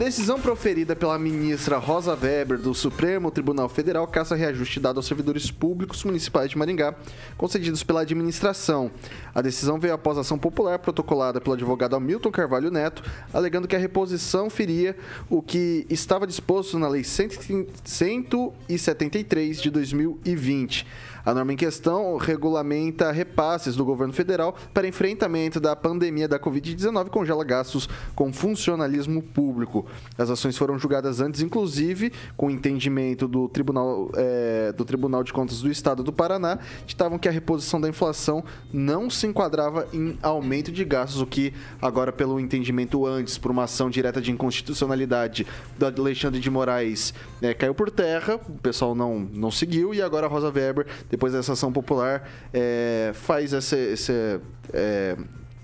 Decisão proferida pela ministra Rosa Weber do Supremo Tribunal Federal caça reajuste dado aos servidores públicos municipais de Maringá, concedidos pela administração. A decisão veio após ação popular protocolada pelo advogado Hamilton Carvalho Neto, alegando que a reposição feria o que estava disposto na Lei 173 de 2020. A norma em questão regulamenta repasses do governo federal para enfrentamento da pandemia da Covid-19 e congela gastos com funcionalismo público. As ações foram julgadas antes, inclusive, com entendimento do Tribunal, eh, do Tribunal de Contas do Estado do Paraná, estavam que a reposição da inflação não se enquadrava em aumento de gastos, o que agora, pelo entendimento antes, por uma ação direta de inconstitucionalidade do Alexandre de Moraes, eh, caiu por terra, o pessoal não, não seguiu, e agora a Rosa Weber, depois dessa ação popular, eh, faz essa, essa, eh,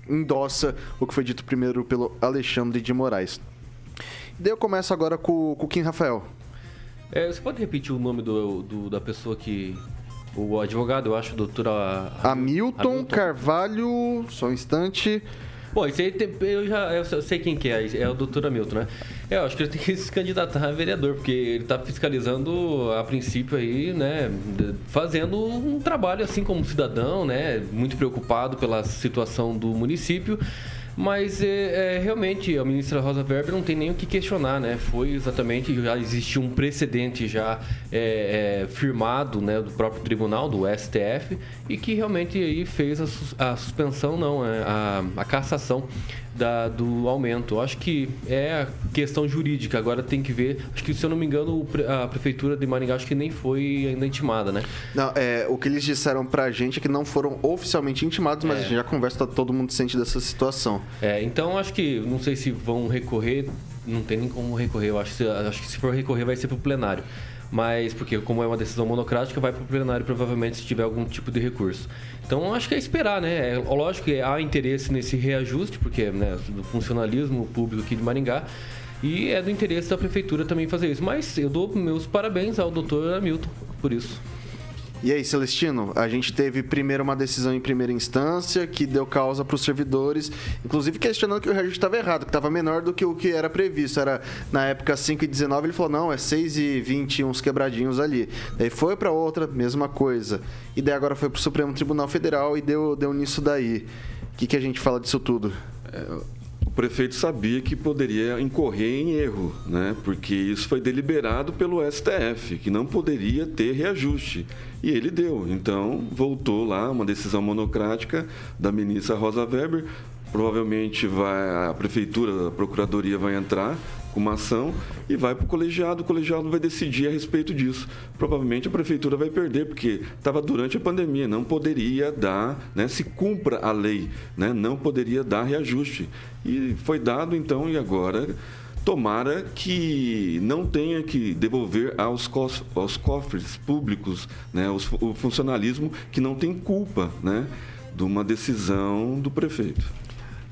endossa o que foi dito primeiro pelo Alexandre de Moraes. Daí eu começo agora com, com o Kim Rafael. É, você pode repetir o nome do, do, da pessoa que. O advogado, eu acho, doutora. Hamilton, Hamilton Carvalho. Só um instante. Bom, isso aí eu já eu sei quem que é, é o doutor Hamilton, né? Eu acho que ele tem que se candidatar a vereador, porque ele está fiscalizando a princípio aí, né? Fazendo um trabalho assim como cidadão, né? Muito preocupado pela situação do município. Mas é, é, realmente a ministra Rosa Weber não tem nem o que questionar, né? Foi exatamente, já existiu um precedente já é, é, firmado né, do próprio tribunal, do STF, e que realmente aí fez a, a suspensão, não, é, a, a cassação da, do aumento. Eu acho que é a questão jurídica. Agora tem que ver. Acho que, se eu não me engano, a prefeitura de Maringá acho que nem foi ainda intimada, né? Não, é, o que eles disseram pra gente é que não foram oficialmente intimados, mas é. a gente já conversa, tá todo mundo ciente dessa situação. É, então acho que, não sei se vão recorrer, não tem nem como recorrer. Eu acho, acho que se for recorrer vai ser pro plenário mas porque como é uma decisão monocrática, vai para o plenário provavelmente se tiver algum tipo de recurso. Então acho que é esperar, né? É, lógico que há interesse nesse reajuste, porque né, do funcionalismo público aqui de Maringá. E é do interesse da prefeitura também fazer isso. Mas eu dou meus parabéns ao doutor Hamilton por isso. E aí, Celestino, a gente teve primeiro uma decisão em primeira instância que deu causa para os servidores, inclusive questionando que o reajuste estava errado, que estava menor do que o que era previsto. Era na época 5,19, ele falou: não, é 6,20 uns quebradinhos ali. Daí foi para outra, mesma coisa. E daí agora foi para o Supremo Tribunal Federal e deu, deu nisso daí. O que, que a gente fala disso tudo? Prefeito sabia que poderia incorrer em erro, né? porque isso foi deliberado pelo STF, que não poderia ter reajuste. E ele deu. Então, voltou lá uma decisão monocrática da ministra Rosa Weber. Provavelmente vai, a prefeitura, a procuradoria vai entrar uma ação e vai para o colegiado. O colegiado vai decidir a respeito disso. Provavelmente a prefeitura vai perder, porque estava durante a pandemia, não poderia dar, né, se cumpra a lei, né, não poderia dar reajuste. E foi dado então, e agora tomara que não tenha que devolver aos, aos cofres públicos né, os, o funcionalismo que não tem culpa né, de uma decisão do prefeito.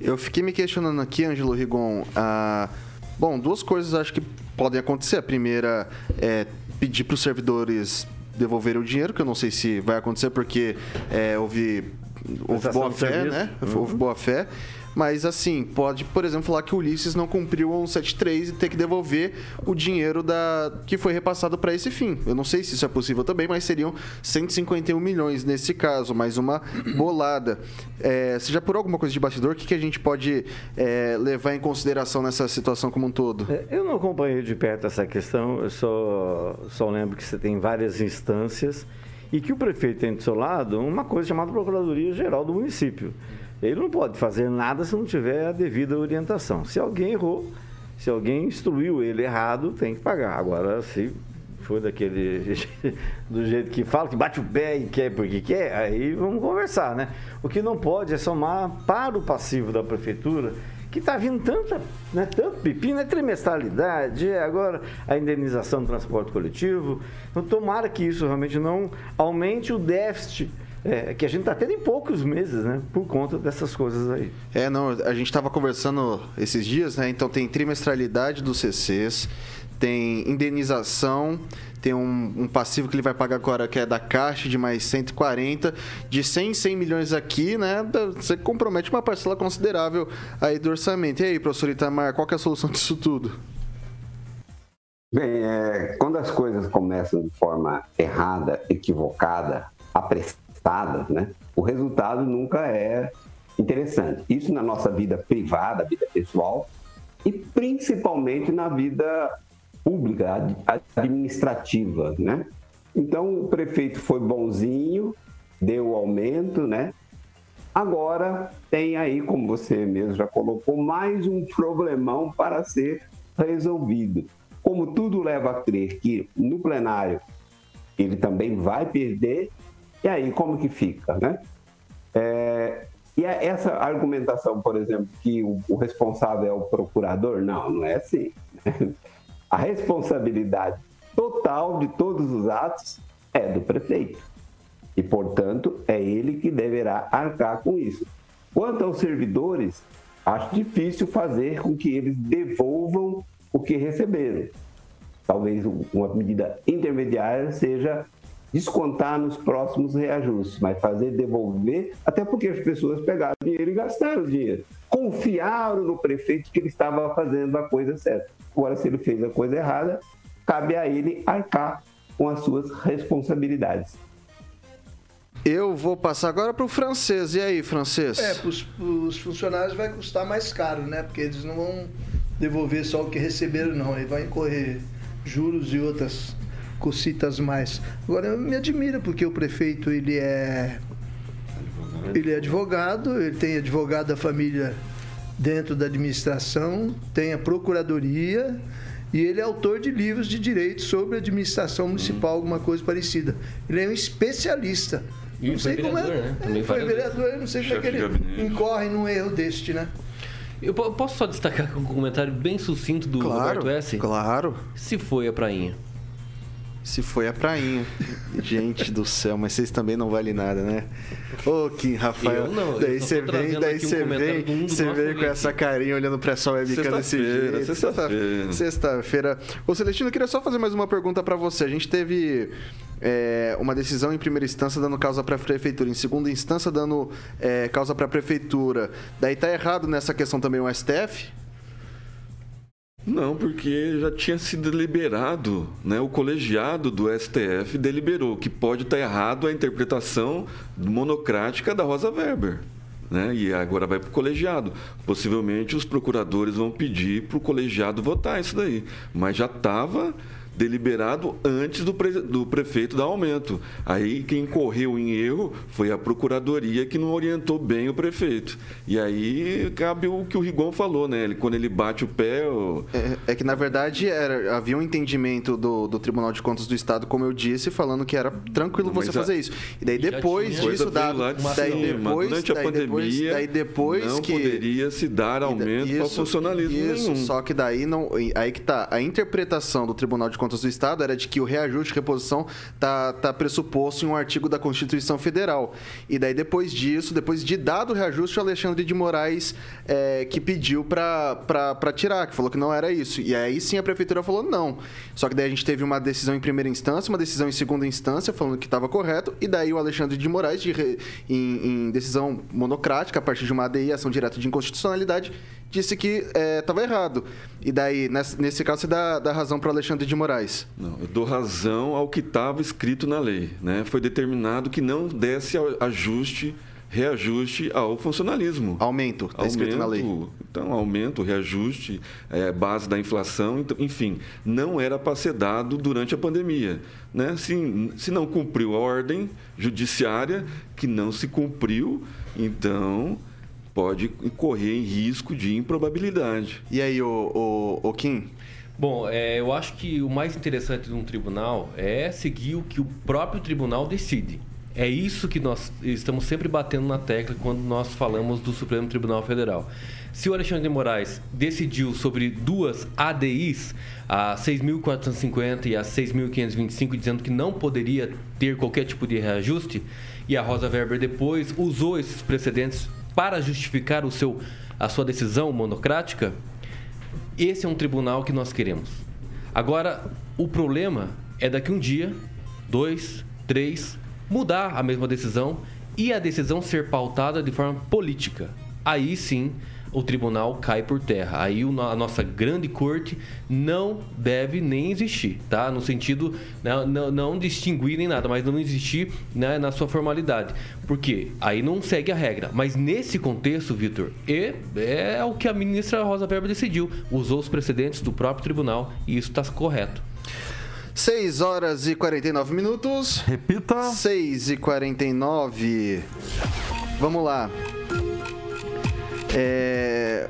Eu fiquei me questionando aqui, Ângelo Rigon, a Bom, duas coisas acho que podem acontecer. A primeira é pedir para os servidores devolverem o dinheiro, que eu não sei se vai acontecer porque é, houve, houve boa fé, né? Uhum. Houve boa fé. Mas, assim, pode, por exemplo, falar que o Ulisses não cumpriu o 173 e ter que devolver o dinheiro da que foi repassado para esse fim. Eu não sei se isso é possível também, mas seriam 151 milhões nesse caso, mais uma bolada. É, seja por alguma coisa de bastidor, o que, que a gente pode é, levar em consideração nessa situação como um todo? É, eu não acompanhei de perto essa questão, eu só, só lembro que você tem várias instâncias e que o prefeito tem do seu lado uma coisa chamada Procuradoria Geral do Município. Ele não pode fazer nada se não tiver a devida orientação. Se alguém errou, se alguém instruiu ele errado, tem que pagar. Agora, se for daquele do jeito que fala, que bate o pé e quer porque quer, aí vamos conversar, né? O que não pode é somar para o passivo da prefeitura que está vindo tanta, né, tanto pepino, é trimestralidade, é agora a indenização do transporte coletivo. Então, tomara que isso realmente não aumente o déficit é, que a gente está tendo em poucos meses, né? Por conta dessas coisas aí. É, não, a gente estava conversando esses dias, né? Então tem trimestralidade dos CCs, tem indenização, tem um, um, passivo que ele vai pagar agora que é da Caixa de mais 140, de 100 em 100 milhões aqui, né? Você compromete uma parcela considerável aí do orçamento. E aí, professor Itamar, qual é a solução disso tudo? Bem, é, quando as coisas começam de forma errada, equivocada, apressada, né? O resultado nunca é interessante. Isso na nossa vida privada, vida pessoal e principalmente na vida pública, administrativa, né? Então o prefeito foi bonzinho, deu aumento, né? Agora tem aí, como você mesmo já colocou, mais um problemão para ser resolvido. Como tudo leva a crer que no plenário ele também vai perder, e aí, como que fica, né? É, e essa argumentação, por exemplo, que o, responsável é o procurador, não, não é assim. A responsabilidade total de todos os atos é do prefeito. E, portanto, é ele que deverá arcar com isso. Quanto aos servidores, acho difícil fazer com que eles devolvam o que receberam. Talvez uma medida intermediária seja descontar nos próximos reajustes, mas fazer devolver, até porque as pessoas pegaram dinheiro e gastaram dinheiro. Confiaram no prefeito que ele estava fazendo a coisa certa. Agora, se ele fez a coisa errada, cabe a ele arcar com as suas responsabilidades. Eu vou passar agora para o francês. E aí, francês? É, para os funcionários vai custar mais caro, né? Porque eles não vão devolver só o que receberam, não. Eles vão incorrer juros e outras cocitas mais. Agora, me admira porque o prefeito, ele é... Ele é advogado, ele tem advogado da família dentro da administração, tem a procuradoria e ele é autor de livros de direito sobre administração municipal, alguma coisa parecida. Ele é um especialista. E não sei como é. Né? Também foi vereador, eu não sei como é que ele incorre num erro deste, né? Eu posso só destacar um comentário bem sucinto do claro, Roberto S? Claro. Se foi a prainha. Se foi a prainha. Gente do céu, mas vocês também não valem nada, né? Ô, Kim, Rafael. Eu não, daí você vem, daí você um vem, você vem com essa carinha olhando pra essa webcam desse jeito. Sexta-feira. Sexta-feira. Ô, Celestino, eu queria só fazer mais uma pergunta para você. A gente teve é, uma decisão em primeira instância dando causa para a prefeitura, em segunda instância dando é, causa para a prefeitura. Daí tá errado nessa questão também o STF? Não, porque já tinha sido deliberado, né? O colegiado do STF deliberou que pode estar errado a interpretação monocrática da Rosa Weber. Né? E agora vai para o colegiado. Possivelmente os procuradores vão pedir para o colegiado votar isso daí. Mas já estava deliberado antes do, pre, do prefeito dar aumento. Aí quem correu em erro foi a procuradoria que não orientou bem o prefeito. E aí cabe o que o Rigon falou, né? Ele, quando ele bate o pé. O... É, é, que na verdade era, havia um entendimento do, do Tribunal de Contas do Estado, como eu disse, falando que era tranquilo você fazer isso. E daí depois disso, dado, daí depois, durante a daí pandemia, depois, daí depois não que poderia se dar aumento para funcionalismo isso, nenhum. Só que daí não, aí que tá a interpretação do Tribunal de Contas do Estado era de que o reajuste de reposição tá, tá pressuposto em um artigo da Constituição Federal. E daí, depois disso, depois de dado o reajuste, o Alexandre de Moraes é, que pediu para tirar, que falou que não era isso. E aí sim a prefeitura falou não. Só que daí a gente teve uma decisão em primeira instância, uma decisão em segunda instância, falando que estava correto, e daí o Alexandre de Moraes, de, em, em decisão monocrática, a partir de uma ADI, ação direta de inconstitucionalidade, disse que estava é, errado. E daí, nesse, caso, você dá, dá razão para Alexandre de Moraes? Não, eu dou razão ao que estava escrito na lei. Né? Foi determinado que não desse ajuste, reajuste ao funcionalismo. Aumento, está escrito na lei. Então, aumento, reajuste, é, base da inflação, então, enfim, não era para ser dado durante a pandemia. Né? Se, se não cumpriu a ordem judiciária, que não se cumpriu, então pode correr em risco de improbabilidade. E aí, o, o, o Kim? Bom, é, eu acho que o mais interessante de um tribunal é seguir o que o próprio tribunal decide. É isso que nós estamos sempre batendo na tecla quando nós falamos do Supremo Tribunal Federal. Se o Alexandre de Moraes decidiu sobre duas ADIs, a 6.450 e a 6.525, dizendo que não poderia ter qualquer tipo de reajuste, e a Rosa Weber depois usou esses precedentes para justificar o seu, a sua decisão monocrática, esse é um tribunal que nós queremos. Agora, o problema é daqui um dia, dois, três, mudar a mesma decisão e a decisão ser pautada de forma política. Aí sim o tribunal cai por terra. Aí a nossa grande corte não deve nem existir, tá? No sentido não, né, não, não distinguir nem nada, mas não existir né, na sua formalidade. Porque aí não segue a regra. Mas nesse contexto, Vitor, é, é o que a ministra Rosa Weber decidiu. Usou os precedentes do próprio tribunal e isso está correto. 6 horas e 49 minutos. Repita. 6 e 49. Vamos lá. É...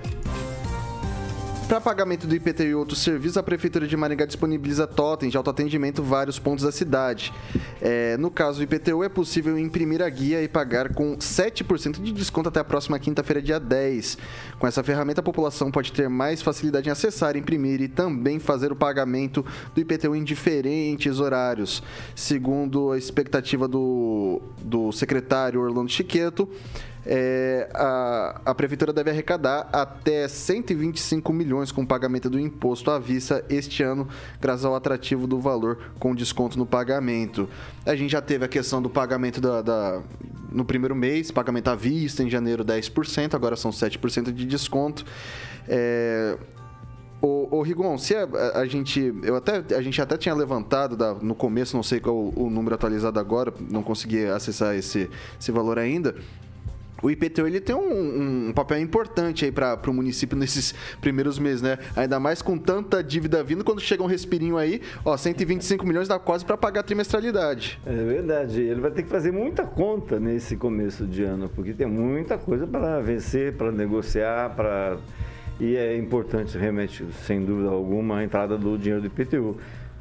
Para pagamento do IPTU e outros serviços, a Prefeitura de Maringá disponibiliza totem de autoatendimento em vários pontos da cidade. É, no caso do IPTU, é possível imprimir a guia e pagar com 7% de desconto até a próxima quinta-feira, dia 10. Com essa ferramenta, a população pode ter mais facilidade em acessar, imprimir e também fazer o pagamento do IPTU em diferentes horários. Segundo a expectativa do, do secretário Orlando Chiqueto, é, a, a prefeitura deve arrecadar até 125 milhões com o pagamento do imposto à vista este ano, graças ao atrativo do valor com desconto no pagamento. A gente já teve a questão do pagamento da, da no primeiro mês, pagamento à vista, em janeiro 10%, agora são 7% de desconto. É, Ô, Rigon, se a, a, a, gente. Eu até, a gente até tinha levantado da, no começo, não sei qual o, o número atualizado agora, não consegui acessar esse, esse valor ainda o IPTU ele tem um, um papel importante aí para o município nesses primeiros meses, né? Ainda mais com tanta dívida vindo, quando chega um respirinho aí, ó, 125 milhões dá quase para pagar a trimestralidade. É verdade, ele vai ter que fazer muita conta nesse começo de ano, porque tem muita coisa para vencer, para negociar, para e é importante realmente, sem dúvida alguma, a entrada do dinheiro do IPTU.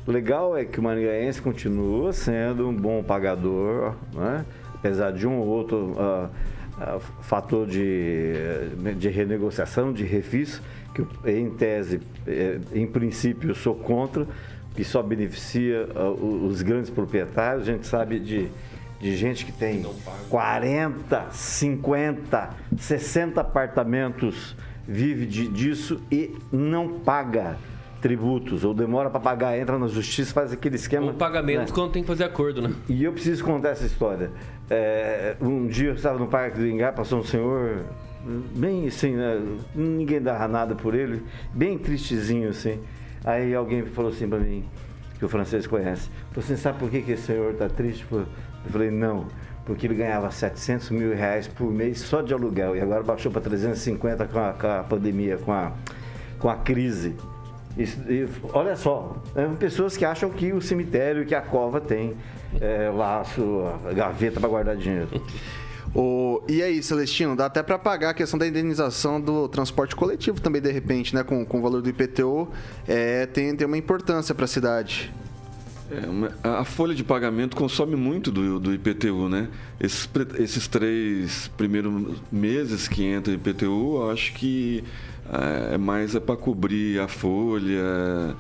Legal é que o maringaense continua sendo um bom pagador, né? apesar de um ou outro uh, uh, fator de, de renegociação, de refis, que em tese, eh, em princípio, eu sou contra, que só beneficia uh, os grandes proprietários. A gente sabe de, de gente que tem 40, 50, 60 apartamentos, vive de, disso e não paga tributos, ou demora para pagar, entra na justiça, faz aquele esquema. O pagamento né? quando tem que fazer acordo, né? E eu preciso contar essa história. É, um dia eu estava no Parque do Ingá, passou um senhor, bem assim, né? ninguém dava nada por ele, bem tristezinho assim. Aí alguém falou assim para mim, que o francês conhece, você assim, sabe por que, que esse senhor está triste? Eu falei, não, porque ele ganhava 700 mil reais por mês só de aluguel e agora baixou para 350 com a, com a pandemia, com a, com a crise. Isso, e, olha só, é, pessoas que acham que o cemitério, que a cova tem é, lá a sua gaveta para guardar dinheiro. O, e aí, Celestino, dá até para pagar a questão da indenização do transporte coletivo também, de repente, né? Com, com o valor do IPTU, é, tem, tem uma importância para a cidade. É, a folha de pagamento consome muito do, do IPTU, né? Esses, esses três primeiros meses que entra o IPTU, eu acho que é, é mais é para cobrir a folha,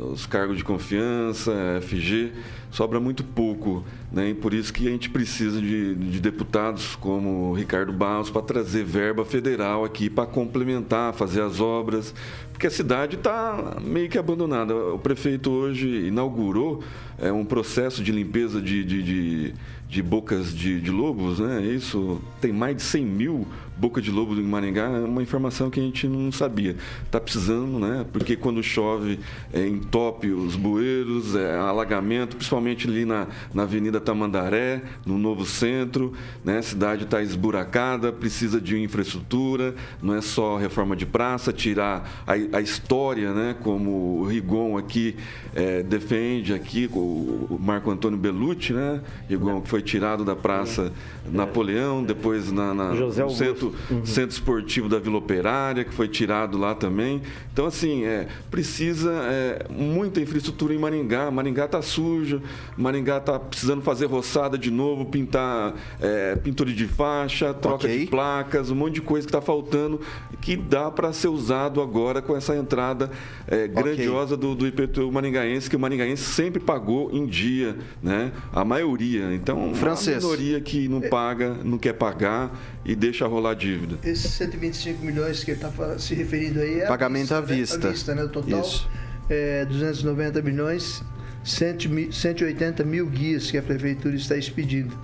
os cargos de confiança, FG, sobra muito pouco. Né? E por isso que a gente precisa de, de deputados como Ricardo Barros para trazer verba federal aqui para complementar, fazer as obras, porque a cidade está meio que abandonada. O prefeito hoje inaugurou é, um processo de limpeza de, de, de, de bocas de, de lobos, né? Isso tem mais de 100 mil boca de lobo em Maringá é uma informação que a gente não sabia. Está precisando, né? Porque quando chove, é, entope os bueiros, é, alagamento, principalmente ali na, na Avenida Tamandaré, no novo centro, né? A cidade está esburacada, precisa de infraestrutura, não é só reforma de praça, tirar a, a história, né? Como o Rigon aqui é, defende aqui, o Marco Antônio Belucci, né? Rigon que foi tirado da Praça Napoleão, depois na, na no centro uhum. centro esportivo da Vila Operária, que foi tirado lá também. Então, assim, é, precisa é, muita infraestrutura em Maringá. Maringá está sujo, Maringá está precisando fazer roçada de novo, pintar é, pintura de faixa, troca okay. de placas, um monte de coisa que está faltando, que dá para ser usado agora com essa entrada é, grandiosa okay. do, do IPTU maringaense, que o maringaense sempre pagou em dia, né? A maioria. Então, Francês. a minoria que não paga, não quer pagar e deixa rolar dívida. Esses 125 milhões que ele está se referindo aí é pagamento à vista, à vista, né? O total Isso. é 290 milhões, 180 mil guias que a prefeitura está expedindo.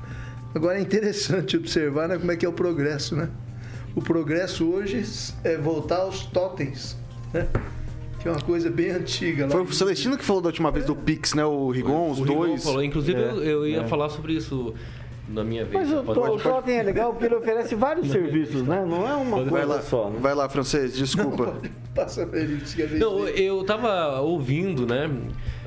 Agora é interessante observar né, como é que é o progresso, né? O progresso hoje é voltar aos totens, né? que é uma coisa bem antiga. Foi o Celestino que falou da última vez é. do Pix, né? O Rigon, os o dois. Rigon falou. Inclusive, é, eu ia é. falar sobre isso na minha vez. Mas o, pode, o Totem é legal porque ele oferece vários serviços, né? Não é uma pode coisa lá, só. Né? Vai lá, francês, desculpa. Passa Não, eu tava ouvindo, né?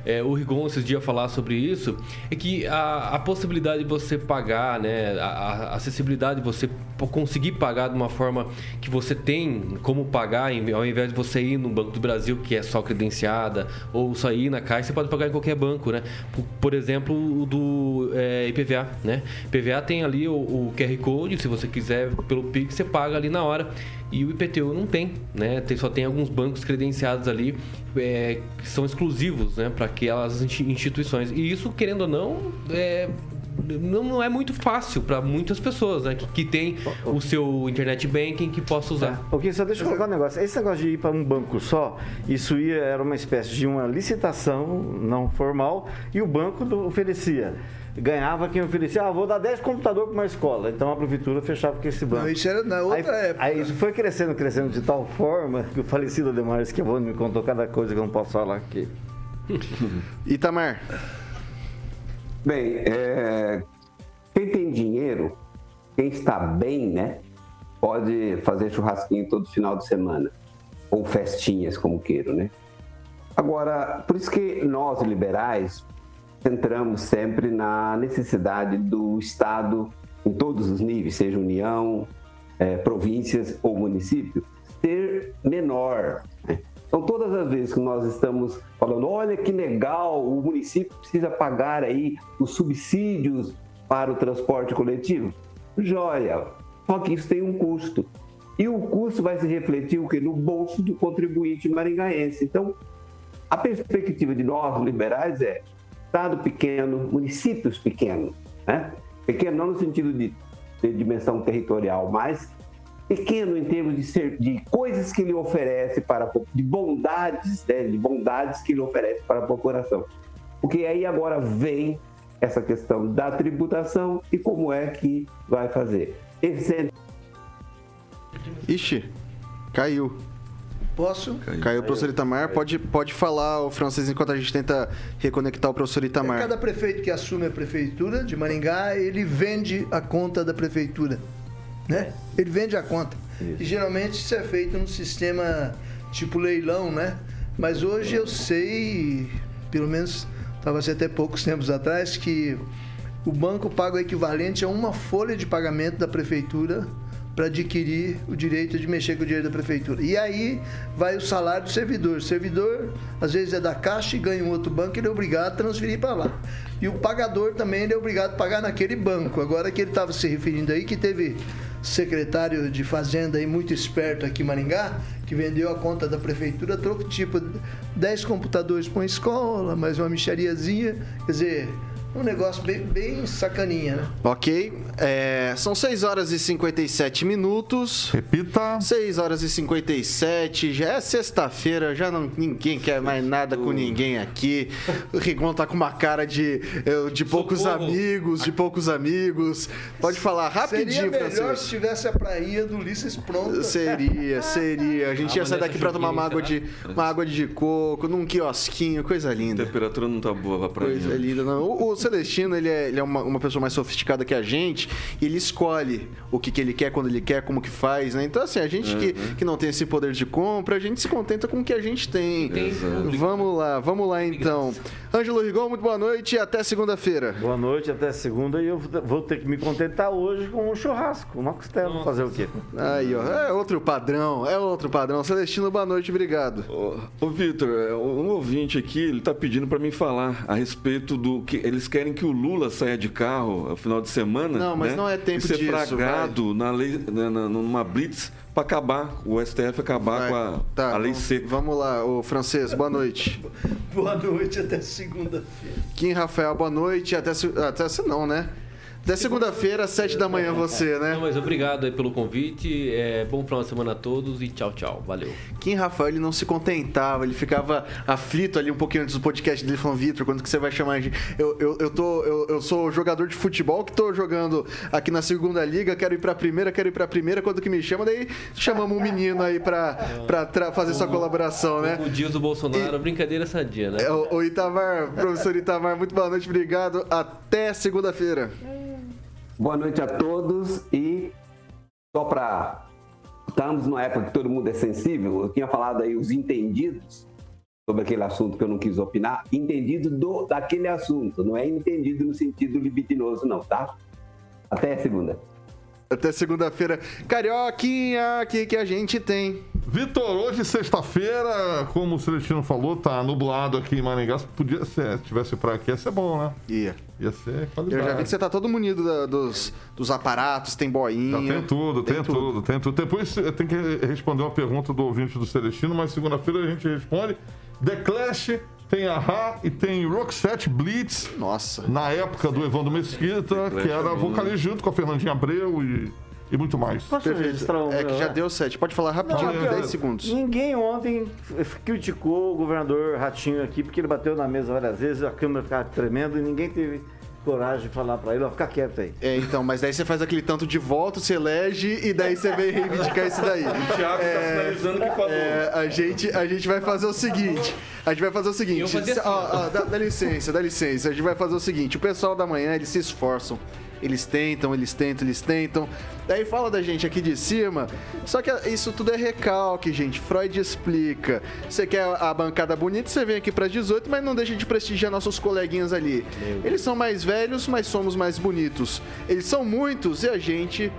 É, o Rigon esses dias falar sobre isso, é que a, a possibilidade de você pagar, né, a, a, acessibilidade de você conseguir pagar de uma forma que você tem como pagar, ao invés de você ir no Banco do Brasil, que é só credenciada, ou sair na caixa, você pode pagar em qualquer banco, né? Por, por exemplo, o do é, IPVA, né? IPVA tem ali o, o QR Code, se você quiser pelo Pix, você paga ali na hora e o IPTU não tem, né? Tem, só tem alguns bancos credenciados ali é, que são exclusivos, né, para aquelas instituições. E isso, querendo ou não, é, não, não é muito fácil para muitas pessoas, né? Que, que tem o seu internet banking que possa usar. É. Ok, só deixa eu colocar um negócio. Esse negócio de ir para um banco só, isso ia, era uma espécie de uma licitação não formal e o banco oferecia ganhava quem oferecia, ah, vou dar 10 computadores para uma escola. Então a prefeitura fechava com esse banco. Não, isso era na outra aí, época. Aí isso foi crescendo, crescendo de tal forma que o falecido Ademar Esquivone me contou cada coisa que eu não posso falar aqui. Itamar. Bem, é, quem tem dinheiro, quem está bem, né, pode fazer churrasquinho todo final de semana. Ou festinhas, como queiram, né? Agora, por isso que nós, liberais, centramos sempre na necessidade do Estado, em todos os níveis, seja União, é, províncias ou município, ser menor. Né? Então, todas as vezes que nós estamos falando, olha que legal, o município precisa pagar aí os subsídios para o transporte coletivo, joia, só que isso tem um custo. E o custo vai se refletir o no bolso do contribuinte maringaense. Então, a perspectiva de nós, liberais, é estado pequeno, municípios pequenos, né? Pequeno não no sentido de, de dimensão territorial, mas pequeno em termos de, ser, de coisas que ele oferece para de bondades, né? de bondades que ele oferece para a população. Porque aí agora vem essa questão da tributação e como é que vai fazer. Esse... Ixi, caiu. Posso? Caiu, Caiu o professor Itamar. Pode, pode falar o francês enquanto a gente tenta reconectar o professor Itamar. É, cada prefeito que assume a prefeitura de Maringá, ele vende a conta da prefeitura. Né? Ele vende a conta. Isso. E geralmente isso é feito no sistema tipo leilão, né? Mas hoje eu sei, pelo menos estava até poucos tempos atrás, que o banco paga o equivalente a uma folha de pagamento da prefeitura para adquirir o direito de mexer com o dinheiro da prefeitura. E aí vai o salário do servidor. O servidor, às vezes, é da Caixa e ganha um outro banco, ele é obrigado a transferir para lá. E o pagador também ele é obrigado a pagar naquele banco. Agora que ele estava se referindo aí, que teve secretário de Fazenda aí muito esperto aqui em Maringá, que vendeu a conta da prefeitura, troco tipo 10 computadores para uma escola, mais uma michariazinha, quer dizer, um negócio bem, bem sacaninha, né? Ok. É, são 6 horas e 57 minutos. Repita. 6 horas e 57. Já é sexta-feira, já não ninguém quer mais nada com ninguém aqui. O Rigon tá com uma cara de, de poucos Socorro. amigos, de poucos amigos. Pode falar rapidinho, Seria melhor se tivesse a prainha do Ulisses pronta. Seria, seria. A gente ah, ia sair daqui pra tomar uma água, de, uma água de coco, num quiosquinho, coisa linda. A temperatura não tá boa pra prainha. Coisa linda, não. O, o Celestino, ele é, ele é uma, uma, pessoa mais sofisticada que a gente e ele escolhe o que, que ele quer, quando ele quer, como que faz, né? Então, assim, a gente uhum. que, que não tem esse poder de compra, a gente se contenta com o que a gente tem. Vamos lá, vamos lá então. Ângelo Rigon, muito boa noite e até segunda-feira. Boa noite, até segunda e eu vou ter que me contentar hoje com um churrasco, uma costela. Nossa. Fazer o quê? Aí, ó, é outro padrão, é outro padrão. Celestino, boa noite, obrigado. Ô, ô Vitor, é, um ouvinte aqui, ele tá pedindo para mim falar a respeito do que eles querem que o Lula saia de carro no final de semana. Não, mas né? não é tempo e ser disso. fragado na lei, na, na, numa blitz para acabar, o STF acabar vai. com a, tá, a lei seca. Vamos lá, o francês, boa noite. boa noite, até segunda-feira. Kim Rafael, boa noite, até, até não, né? Até segunda-feira, às sete da manhã, você, né? Não, mas obrigado aí pelo convite. É, bom final de semana a todos e tchau, tchau. Valeu. Kim Rafael, ele não se contentava, ele ficava aflito ali um pouquinho antes do podcast dele falando, Vitor, quando que você vai chamar a gente? Eu, eu, eu, tô, eu, eu sou jogador de futebol que tô jogando aqui na segunda liga, quero ir pra primeira, quero ir pra primeira, quando que me chama, daí chamamos um menino aí pra, pra fazer sua colaboração, né? O Dias do Bolsonaro, e, brincadeira sadia, né? É, o, o Itamar, professor Itamar, muito boa noite, obrigado. Até segunda-feira. Boa noite a todos e só para estamos numa época que todo mundo é sensível, eu tinha falado aí os entendidos sobre aquele assunto que eu não quis opinar, entendido do, daquele assunto, não é entendido no sentido libidinoso não, tá? Até segunda. Até segunda-feira. Carioquinha, o que, que a gente tem? Vitor, hoje sexta-feira, como o Celestino falou, tá nublado aqui em Maringá. Podia ser, se tivesse pra aqui, ia ser bom, né? Ia. Ia ser qualidade. Eu já vi que você tá todo munido da, dos, dos aparatos, tem boinha. Já tem tudo, tem, tem tudo, tudo, tem tudo. Depois tem que responder uma pergunta do ouvinte do Celestino, mas segunda-feira a gente responde. The Clash tem a Ra e tem Roxette Blitz. Nossa. Na época do Evandro Mesquita, que era vocalista junto com a Fernandinha Abreu e, e muito mais. Posso registrar um... É que já deu sete. Pode falar rapidinho, Não, 10 eu- segundos. Ninguém ontem criticou o governador Ratinho aqui, porque ele bateu na mesa várias vezes, a câmera ficava tremendo e ninguém teve coragem de falar pra ele, ó, fica quieto aí. É, então, mas daí você faz aquele tanto de voto, se elege e daí você vem reivindicar isso daí. O Thiago tá finalizando o que falou. É, a, gente, a gente vai fazer o seguinte. A gente vai fazer o seguinte. Assim, ó, ó, dá, dá licença, dá licença. A gente vai fazer o seguinte. O pessoal da manhã, eles se esforçam. Eles tentam, eles tentam, eles tentam. Daí fala da gente aqui de cima. Só que isso tudo é recalque, gente. Freud explica. Você quer a bancada bonita, você vem aqui para 18, mas não deixa de prestigiar nossos coleguinhas ali. Eles são mais velhos, mas somos mais bonitos. Eles são muitos e a gente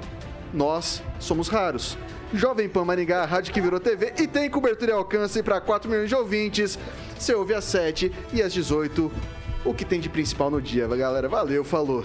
nós somos raros. Jovem Pan Maringá, rádio que virou TV e tem cobertura e alcance para 4 milhões de ouvintes. Você ouve às 7 e às 18. O que tem de principal no dia, galera? Valeu, falou.